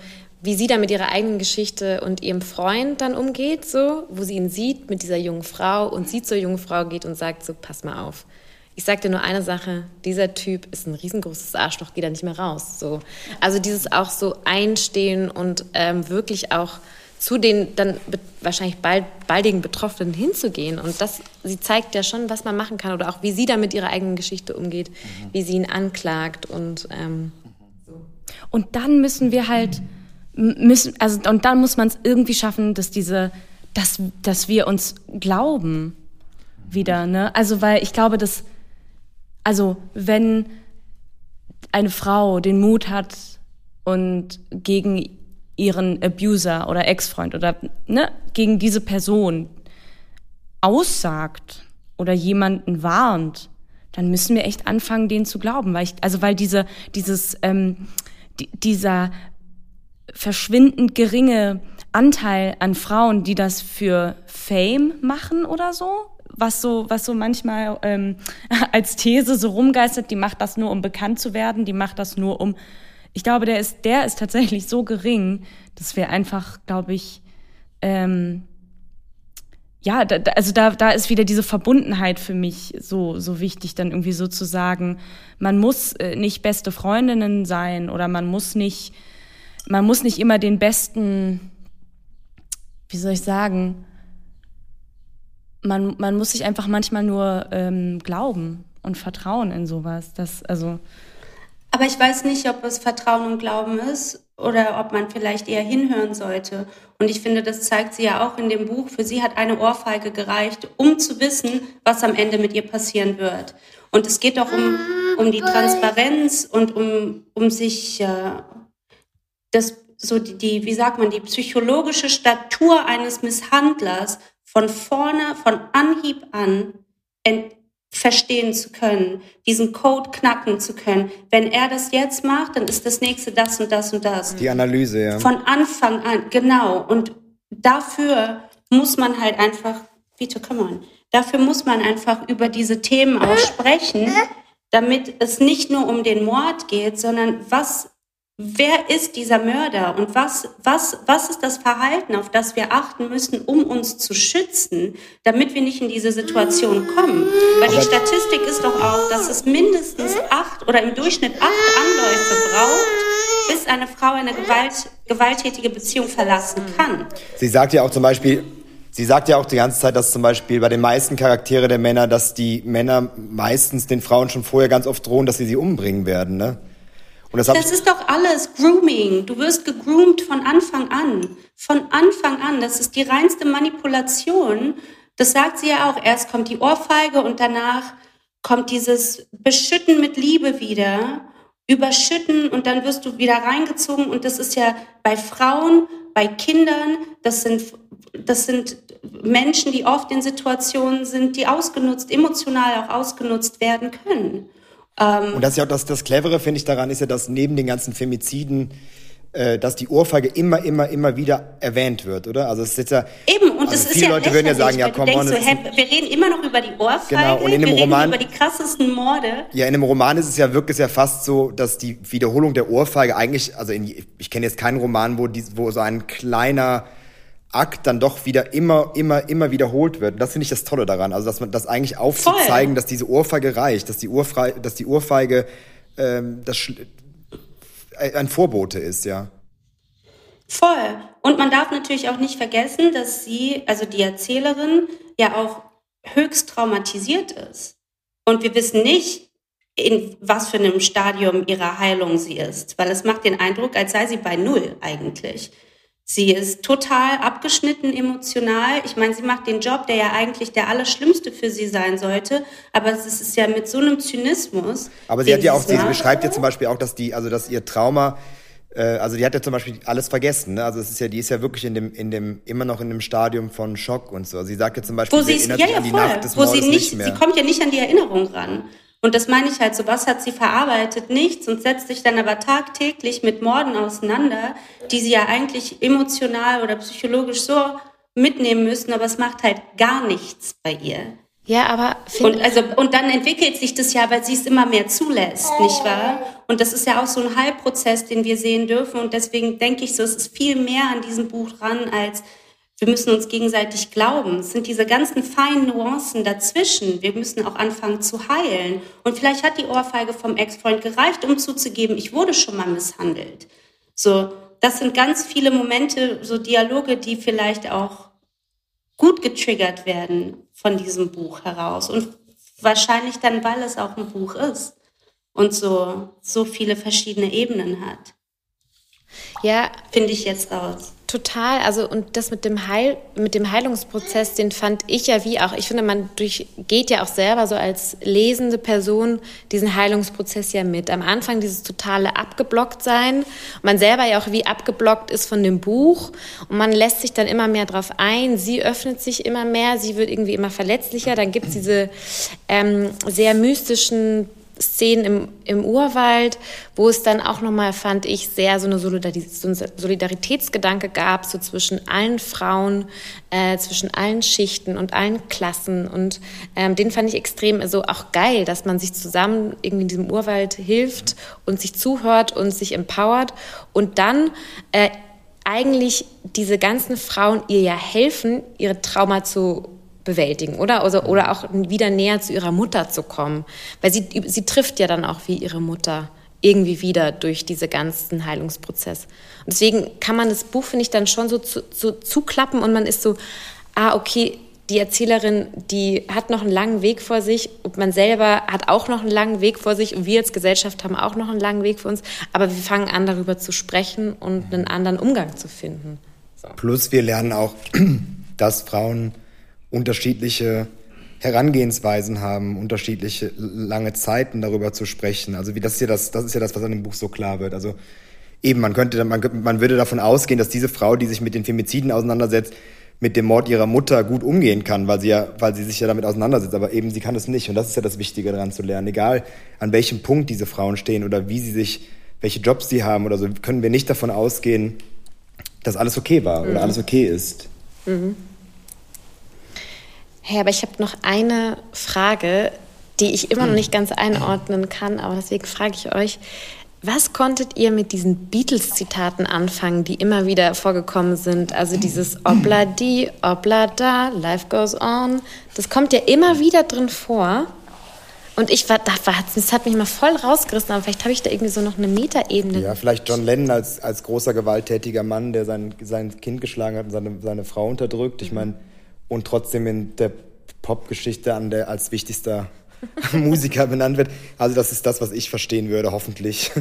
wie sie da mit ihrer eigenen Geschichte und ihrem Freund dann umgeht, so, wo sie ihn sieht mit dieser jungen Frau und sie zur jungen Frau geht und sagt so, pass mal auf. Ich sag dir nur eine Sache, dieser Typ ist ein riesengroßes Arschloch, geh da nicht mehr raus. So. Also dieses auch so einstehen und ähm, wirklich auch zu den dann wahrscheinlich bald, baldigen Betroffenen hinzugehen. Und das, sie zeigt ja schon, was man machen kann oder auch wie sie da mit ihrer eigenen Geschichte umgeht, mhm. wie sie ihn anklagt und ähm, so. Und dann müssen wir halt müssen, also und dann muss man es irgendwie schaffen, dass diese, dass, dass wir uns glauben wieder, ne? Also weil ich glaube, dass, also wenn eine Frau den Mut hat und gegen ihren Abuser oder Ex-Freund oder ne, gegen diese Person aussagt oder jemanden warnt, dann müssen wir echt anfangen, denen zu glauben, weil ich, also weil diese, dieses, ähm, die, dieser verschwindend geringe Anteil an Frauen, die das für Fame machen oder so, was so, was so manchmal ähm, [LAUGHS] als These so rumgeistert, die macht das nur, um bekannt zu werden, die macht das nur, um ich glaube, der ist, der ist tatsächlich so gering, dass wir einfach, glaube ich, ähm, ja, da, also da, da ist wieder diese Verbundenheit für mich so, so wichtig, dann irgendwie so zu sagen, man muss äh, nicht beste Freundinnen sein oder man muss nicht, man muss nicht immer den besten, wie soll ich sagen, man, man muss sich einfach manchmal nur ähm, glauben und vertrauen in sowas. Das, also, aber ich weiß nicht, ob es Vertrauen und Glauben ist oder ob man vielleicht eher hinhören sollte. Und ich finde, das zeigt sie ja auch in dem Buch. Für sie hat eine Ohrfeige gereicht, um zu wissen, was am Ende mit ihr passieren wird. Und es geht doch um, um die Transparenz und um, um sich äh, das so die, die, wie sagt man, die psychologische Statur eines Misshandlers von vorne, von Anhieb an verstehen zu können, diesen Code knacken zu können. Wenn er das jetzt macht, dann ist das nächste das und das und das. Die Analyse, ja. Von Anfang an, genau. Und dafür muss man halt einfach, Vito, come on, dafür muss man einfach über diese Themen auch sprechen, damit es nicht nur um den Mord geht, sondern was Wer ist dieser Mörder und was, was, was ist das Verhalten, auf das wir achten müssen, um uns zu schützen, damit wir nicht in diese Situation kommen? Weil die Statistik ist doch auch, dass es mindestens acht oder im Durchschnitt acht Anläufe braucht, bis eine Frau eine Gewalt, gewalttätige Beziehung verlassen kann. Sie sagt ja auch zum Beispiel, Sie sagt ja auch die ganze Zeit, dass zum Beispiel bei den meisten Charaktere der Männer, dass die Männer meistens den Frauen schon vorher ganz oft drohen, dass sie sie umbringen werden, ne? Das, das ist doch alles Grooming. Du wirst gegroomt von Anfang an. Von Anfang an. Das ist die reinste Manipulation. Das sagt sie ja auch. Erst kommt die Ohrfeige und danach kommt dieses Beschütten mit Liebe wieder. Überschütten und dann wirst du wieder reingezogen. Und das ist ja bei Frauen, bei Kindern, das sind, das sind Menschen, die oft in Situationen sind, die ausgenutzt, emotional auch ausgenutzt werden können. Ähm, und das ist ja auch das, das Clevere, finde ich, daran ist ja, dass neben den ganzen Femiziden äh, dass die Ohrfeige immer, immer, immer wieder erwähnt wird, oder? Also es ist ja eben und also es viele ist Leute würden ja sagen, ja, komm on, so, hey, wir reden immer noch über die Ohrfeige, genau. und in dem wir Roman, reden über die krassesten Morde. Ja, in dem Roman ist es ja wirkt es ja fast so, dass die Wiederholung der Ohrfeige eigentlich, also in, ich kenne jetzt keinen Roman, wo die, wo so ein kleiner Akt dann doch wieder immer, immer, immer wiederholt wird. Und das finde ich das Tolle daran. Also, dass man das eigentlich aufzuzeigen, Voll. dass diese Ohrfeige reicht, dass die, Ohrfrei, dass die Ohrfeige ähm, das, äh, ein Vorbote ist, ja. Voll. Und man darf natürlich auch nicht vergessen, dass sie, also die Erzählerin, ja auch höchst traumatisiert ist. Und wir wissen nicht, in was für einem Stadium ihrer Heilung sie ist, weil es macht den Eindruck, als sei sie bei Null eigentlich. Sie ist total abgeschnitten emotional. Ich meine, sie macht den Job, der ja eigentlich der Allerschlimmste für sie sein sollte. Aber es ist ja mit so einem Zynismus. Aber sie hat ja auch, sie beschreibt ja zum Beispiel auch, dass die, also dass ihr Trauma, äh, also die hat ja zum Beispiel alles vergessen. Ne? Also es ist ja, die ist ja wirklich in dem, in dem, immer noch in dem Stadium von Schock und so. Sie sagt ja zum Beispiel, wo sie ist, ja, ja, voll. wo sie nicht, nicht sie kommt ja nicht an die Erinnerung ran. Und das meine ich halt so, was hat sie verarbeitet? Nichts und setzt sich dann aber tagtäglich mit Morden auseinander, die sie ja eigentlich emotional oder psychologisch so mitnehmen müssen, aber es macht halt gar nichts bei ihr. Ja, aber und also und dann entwickelt sich das ja, weil sie es immer mehr zulässt, nicht wahr? Und das ist ja auch so ein Halbprozess, den wir sehen dürfen und deswegen denke ich so, es ist viel mehr an diesem Buch dran als wir müssen uns gegenseitig glauben. Es sind diese ganzen feinen Nuancen dazwischen. Wir müssen auch anfangen zu heilen. Und vielleicht hat die Ohrfeige vom Ex-Freund gereicht, um zuzugeben, ich wurde schon mal misshandelt. So, das sind ganz viele Momente, so Dialoge, die vielleicht auch gut getriggert werden von diesem Buch heraus. Und wahrscheinlich dann, weil es auch ein Buch ist und so, so viele verschiedene Ebenen hat. Ja. Finde ich jetzt raus. Total, also und das mit dem Heil, mit dem Heilungsprozess, den fand ich ja wie auch, ich finde, man durchgeht ja auch selber so als lesende Person diesen Heilungsprozess ja mit. Am Anfang dieses totale abgeblockt sein, man selber ja auch wie abgeblockt ist von dem Buch und man lässt sich dann immer mehr drauf ein, sie öffnet sich immer mehr, sie wird irgendwie immer verletzlicher, dann gibt es diese ähm, sehr mystischen Szenen im, im Urwald, wo es dann auch nochmal, fand ich, sehr so eine Solidaritätsgedanke gab, so zwischen allen Frauen, äh, zwischen allen Schichten und allen Klassen. Und ähm, den fand ich extrem so also auch geil, dass man sich zusammen irgendwie in diesem Urwald hilft und sich zuhört und sich empowert und dann äh, eigentlich diese ganzen Frauen ihr ja helfen, ihre Trauma zu bewältigen, oder? Also, oder auch wieder näher zu ihrer Mutter zu kommen. Weil sie, sie trifft ja dann auch wie ihre Mutter irgendwie wieder durch diese ganzen Heilungsprozess. Und deswegen kann man das Buch, finde ich, dann schon so, zu, so zuklappen und man ist so, ah, okay, die Erzählerin, die hat noch einen langen Weg vor sich und man selber hat auch noch einen langen Weg vor sich und wir als Gesellschaft haben auch noch einen langen Weg vor uns, aber wir fangen an, darüber zu sprechen und einen anderen Umgang zu finden. So. Plus wir lernen auch, [CLEARS THROAT] dass Frauen unterschiedliche Herangehensweisen haben, unterschiedliche lange Zeiten darüber zu sprechen. Also wie das ist ja das, das ist ja das, was an dem Buch so klar wird. Also eben, man könnte, man, man würde davon ausgehen, dass diese Frau, die sich mit den Femiziden auseinandersetzt, mit dem Mord ihrer Mutter gut umgehen kann, weil sie ja, weil sie sich ja damit auseinandersetzt. Aber eben sie kann es nicht. Und das ist ja das Wichtige daran zu lernen. Egal an welchem Punkt diese Frauen stehen oder wie sie sich, welche Jobs sie haben oder so, können wir nicht davon ausgehen, dass alles okay war mhm. oder alles okay ist. Mhm. Hey, aber ich habe noch eine Frage, die ich immer noch nicht ganz einordnen kann, aber deswegen frage ich euch, was konntet ihr mit diesen Beatles-Zitaten anfangen, die immer wieder vorgekommen sind? Also dieses [CLEARS THROAT] Obla di, Obla da, Life goes on. Das kommt ja immer wieder drin vor. Und ich war, das hat mich mal voll rausgerissen, aber vielleicht habe ich da irgendwie so noch eine Metaebene. Ja, vielleicht John Lennon als, als großer gewalttätiger Mann, der sein, sein Kind geschlagen hat und seine, seine Frau unterdrückt. Ich meine, und trotzdem in der Popgeschichte als wichtigster [LAUGHS] Musiker benannt wird. Also das ist das, was ich verstehen würde, hoffentlich.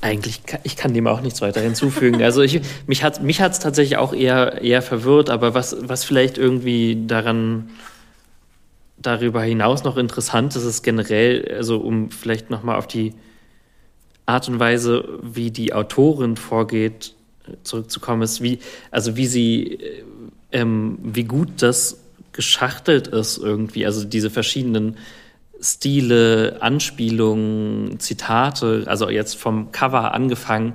Eigentlich, kann, ich kann dem auch nichts weiter hinzufügen. Also ich, mich hat mich hat's tatsächlich auch eher, eher verwirrt, aber was, was vielleicht irgendwie daran darüber hinaus noch interessant ist, ist generell, also um vielleicht nochmal auf die Art und Weise, wie die Autorin vorgeht, zurückzukommen, ist, wie, also wie sie, äh, ähm, wie gut das geschachtelt ist irgendwie, also diese verschiedenen Stile, Anspielungen, Zitate, also jetzt vom Cover angefangen,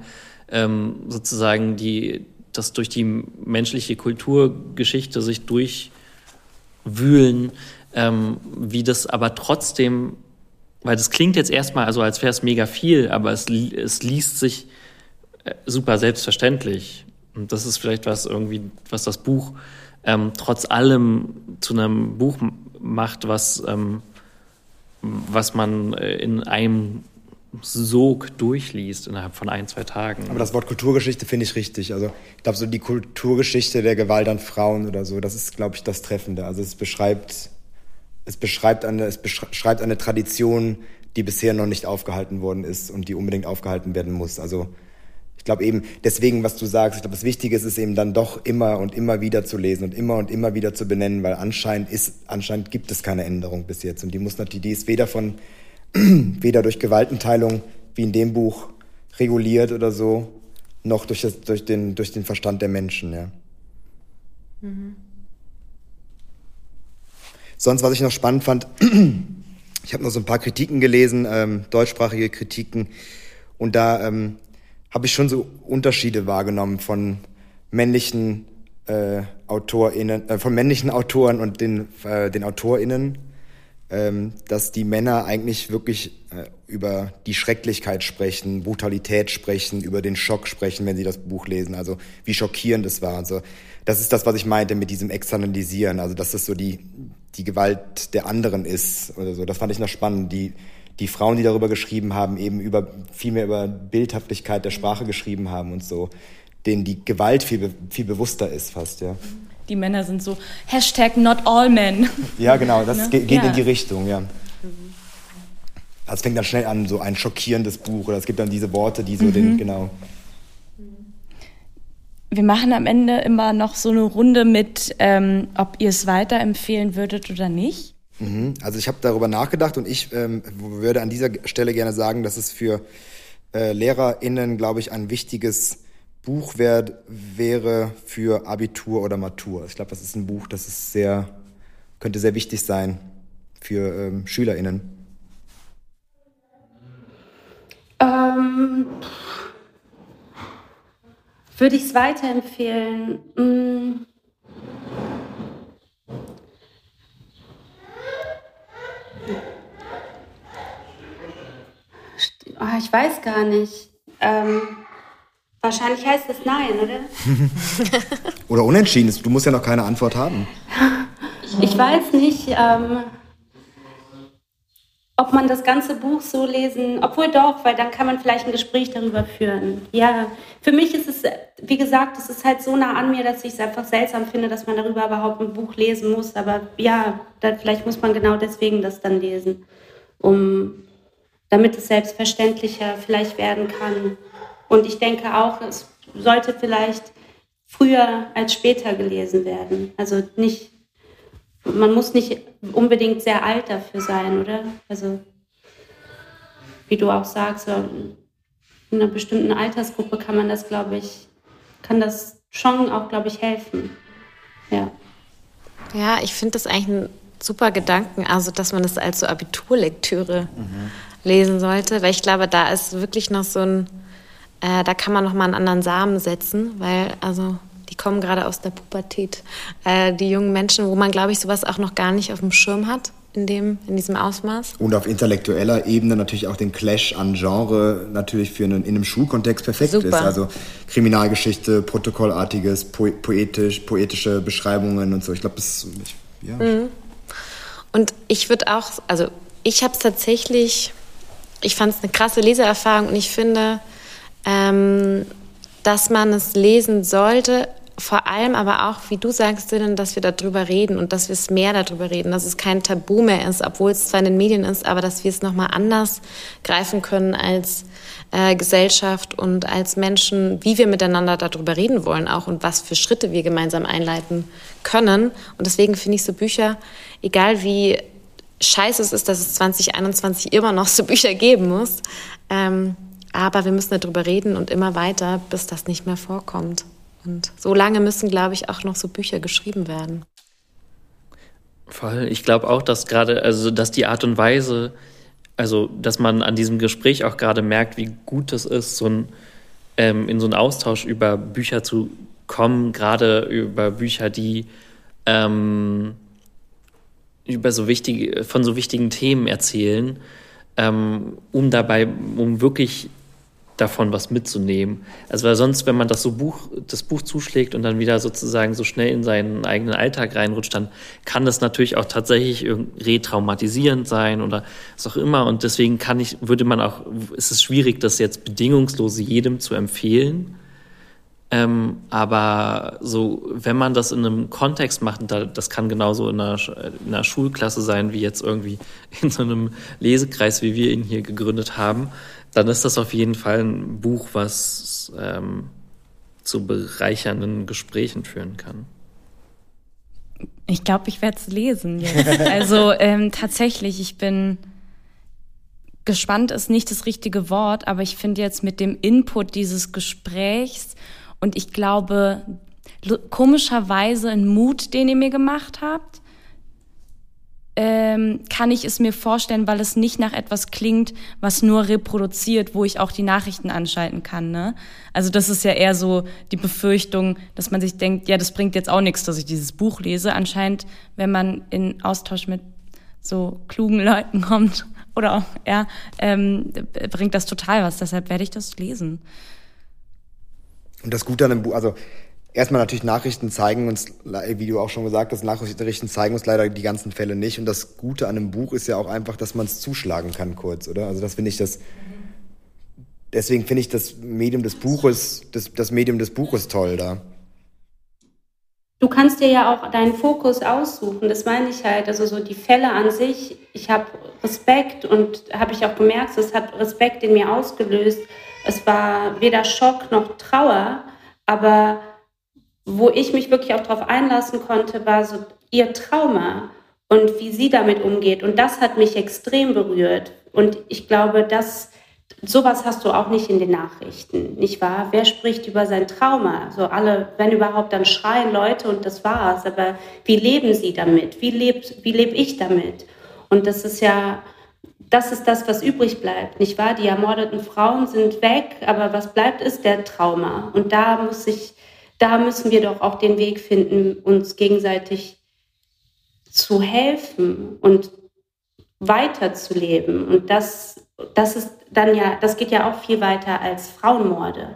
ähm, sozusagen die, das durch die menschliche Kulturgeschichte sich durchwühlen, ähm, wie das aber trotzdem, weil das klingt jetzt erstmal, also als wäre es mega viel, aber es, es liest sich super selbstverständlich. Und das ist vielleicht was irgendwie, was das Buch ähm, trotz allem zu einem Buch macht, was, ähm, was man äh, in einem Sog durchliest innerhalb von ein, zwei Tagen. Aber das Wort Kulturgeschichte finde ich richtig. Also ich glaube, so die Kulturgeschichte der Gewalt an Frauen oder so, das ist, glaube ich, das Treffende. Also es beschreibt, es beschreibt eine, es beschreibt eine Tradition, die bisher noch nicht aufgehalten worden ist und die unbedingt aufgehalten werden muss. Also ich glaube eben, deswegen, was du sagst, ich glaube, das Wichtige ist es eben dann doch immer und immer wieder zu lesen und immer und immer wieder zu benennen, weil anscheinend ist, anscheinend gibt es keine Änderung bis jetzt. Und die muss natürlich, die ist weder von, [CLEARS THROAT] weder durch Gewaltenteilung wie in dem Buch reguliert oder so, noch durch, das, durch, den, durch den Verstand der Menschen, ja. Mhm. Sonst, was ich noch spannend fand, [CLEARS THROAT] ich habe noch so ein paar Kritiken gelesen, ähm, deutschsprachige Kritiken, und da ähm, habe ich schon so Unterschiede wahrgenommen von männlichen äh, AutorInnen, äh, von männlichen Autoren und den, äh, den AutorInnen, ähm, dass die Männer eigentlich wirklich äh, über die Schrecklichkeit sprechen, Brutalität sprechen, über den Schock sprechen, wenn sie das Buch lesen. Also wie schockierend es war. Also das ist das, was ich meinte mit diesem Externalisieren. Also dass das so die die Gewalt der anderen ist oder so. Das fand ich noch spannend. Die die Frauen, die darüber geschrieben haben, eben über viel mehr über Bildhaftigkeit der Sprache geschrieben haben und so, denen die Gewalt viel viel bewusster ist fast, ja. Die Männer sind so Hashtag not all men. Ja, genau. Das ne? geht, ja. in die Richtung, ja. Das fängt dann schnell an, so ein schockierendes Buch. Oder es gibt dann diese Worte, die so mhm. den, genau. Wir machen am Ende immer noch so eine Runde mit, ähm, ob ihr es weiterempfehlen würdet oder nicht. Mhm. Also ich habe darüber nachgedacht und ich ähm, würde an dieser Stelle gerne sagen, dass es für äh, LehrerInnen, glaube ich, ein wichtiges Buch wär, wäre für Abitur oder Matur. Ich glaube, das ist ein Buch, das ist sehr, könnte sehr wichtig sein für ähm, SchülerInnen. Ähm, würde ich es weiterempfehlen? Hm. Oh, ich weiß gar nicht. Ähm, wahrscheinlich heißt es nein, oder? [LAUGHS] oder unentschieden. Du musst ja noch keine Antwort haben. Ich weiß nicht. Ähm, ob man das ganze Buch so lesen, obwohl doch, weil dann kann man vielleicht ein Gespräch darüber führen. Ja, für mich ist es, wie gesagt, es ist halt so nah an mir, dass ich es einfach seltsam finde, dass man darüber überhaupt ein Buch lesen muss. Aber ja, dann, vielleicht muss man genau deswegen das dann lesen, um, damit es selbstverständlicher vielleicht werden kann. Und ich denke auch, es sollte vielleicht früher als später gelesen werden. Also nicht man muss nicht unbedingt sehr alt dafür sein, oder? Also, wie du auch sagst, in einer bestimmten Altersgruppe kann man das, glaube ich, kann das schon auch, glaube ich, helfen. Ja. Ja, ich finde das eigentlich ein super Gedanken, also dass man das als so Abiturlektüre mhm. Lesen sollte, weil ich glaube, da ist wirklich noch so ein, äh, da kann man noch mal einen anderen Samen setzen, weil also die kommen gerade aus der Pubertät. Äh, die jungen Menschen, wo man, glaube ich, sowas auch noch gar nicht auf dem Schirm hat. In, dem, in diesem Ausmaß. Und auf intellektueller Ebene natürlich auch den Clash an Genre natürlich für einen, in einem Schulkontext perfekt Super. ist. Also Kriminalgeschichte, protokollartiges, poetisch, poetische Beschreibungen und so. Ich glaube, das. Ich, ja. Mhm. Und ich würde auch, also ich habe es tatsächlich, ich fand es eine krasse Leseerfahrung und ich finde, ähm, dass man es lesen sollte, vor allem aber auch, wie du sagst, dass wir darüber reden und dass wir es mehr darüber reden, dass es kein Tabu mehr ist, obwohl es zwar in den Medien ist, aber dass wir es nochmal anders greifen können als äh, Gesellschaft und als Menschen, wie wir miteinander darüber reden wollen auch und was für Schritte wir gemeinsam einleiten können. Und deswegen finde ich so Bücher, egal wie scheiße es ist, dass es 2021 immer noch so Bücher geben muss, ähm, aber wir müssen darüber reden und immer weiter, bis das nicht mehr vorkommt. Und so lange müssen, glaube ich, auch noch so Bücher geschrieben werden. Voll. Ich glaube auch, dass gerade, also dass die Art und Weise, also dass man an diesem Gespräch auch gerade merkt, wie gut es ist, so ein, ähm, in so einen Austausch über Bücher zu kommen, gerade über Bücher, die ähm, über so wichtige, von so wichtigen Themen erzählen, ähm, um dabei, um wirklich davon was mitzunehmen. Also weil sonst, wenn man das so Buch, das Buch zuschlägt und dann wieder sozusagen so schnell in seinen eigenen Alltag reinrutscht, dann kann das natürlich auch tatsächlich retraumatisierend sein oder was auch immer. Und deswegen kann ich, würde man auch, ist es schwierig, das jetzt bedingungslos jedem zu empfehlen. Ähm, aber so, wenn man das in einem Kontext macht, das kann genauso in einer, in einer, Schulklasse sein, wie jetzt irgendwie [LAUGHS] in so einem Lesekreis, wie wir ihn hier gegründet haben, dann ist das auf jeden Fall ein Buch, was ähm, zu bereichernden Gesprächen führen kann. Ich glaube, ich werde es lesen jetzt. [LAUGHS] also ähm, tatsächlich, ich bin gespannt ist nicht das richtige Wort, aber ich finde jetzt mit dem Input dieses Gesprächs und ich glaube, komischerweise ein Mut, den ihr mir gemacht habt, ähm, kann ich es mir vorstellen, weil es nicht nach etwas klingt, was nur reproduziert, wo ich auch die Nachrichten anschalten kann. Ne? Also das ist ja eher so die Befürchtung, dass man sich denkt, ja, das bringt jetzt auch nichts, dass ich dieses Buch lese. Anscheinend, wenn man in Austausch mit so klugen Leuten kommt [LAUGHS] oder auch, ja, ähm, bringt das total was. Deshalb werde ich das lesen. Und das Gute an dem Buch, also erstmal natürlich Nachrichten zeigen uns, wie du auch schon gesagt hast, Nachrichten zeigen uns leider die ganzen Fälle nicht. Und das Gute an einem Buch ist ja auch einfach, dass man es zuschlagen kann kurz, oder? Also das finde ich das. Deswegen finde ich das Medium des Buches, das, das Medium des Buches toll da. Du kannst dir ja auch deinen Fokus aussuchen. Das meine ich halt. Also so die Fälle an sich. Ich habe Respekt und habe ich auch gemerkt, es hat Respekt in mir ausgelöst es war weder Schock noch Trauer, aber wo ich mich wirklich auch darauf einlassen konnte, war so ihr Trauma und wie sie damit umgeht. Und das hat mich extrem berührt. Und ich glaube, dass sowas hast du auch nicht in den Nachrichten, nicht wahr? Wer spricht über sein Trauma? So alle, wenn überhaupt, dann schreien Leute und das war's. Aber wie leben sie damit? Wie lebt, wie lebe ich damit? Und das ist ja das ist das, was übrig bleibt, nicht wahr? Die ermordeten Frauen sind weg, aber was bleibt, ist der Trauma. Und da muss ich, da müssen wir doch auch den Weg finden, uns gegenseitig zu helfen und weiterzuleben. Und das, das ist dann ja, das geht ja auch viel weiter als Frauenmorde.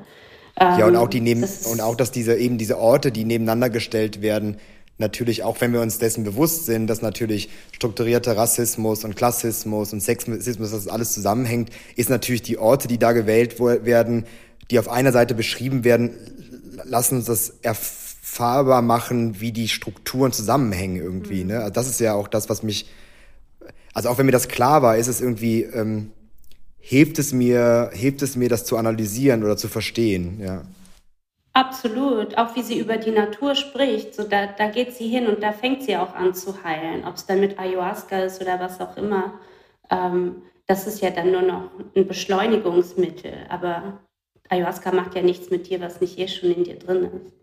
Ja, und auch die ähm, neben, und auch, dass diese eben diese Orte, die nebeneinander gestellt werden, natürlich, auch wenn wir uns dessen bewusst sind, dass natürlich strukturierter Rassismus und Klassismus und Sexismus, dass das alles zusammenhängt, ist natürlich die Orte, die da gewählt werden, die auf einer Seite beschrieben werden, lassen uns das erfahrbar machen, wie die Strukturen zusammenhängen irgendwie. Mhm. Ne? Also das ist ja auch das, was mich, also auch wenn mir das klar war, ist es irgendwie, ähm, hilft es mir, hilft es mir, das zu analysieren oder zu verstehen, ja. Absolut, auch wie sie über die Natur spricht, so da, da geht sie hin und da fängt sie auch an zu heilen, ob es dann mit Ayahuasca ist oder was auch immer. Ähm, das ist ja dann nur noch ein Beschleunigungsmittel, aber Ayahuasca macht ja nichts mit dir, was nicht eh schon in dir drin ist.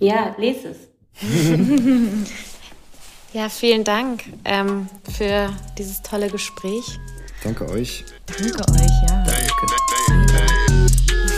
Ja, lese es. [LAUGHS] ja, vielen Dank ähm, für dieses tolle Gespräch. Danke euch. Danke euch, ja. Danke.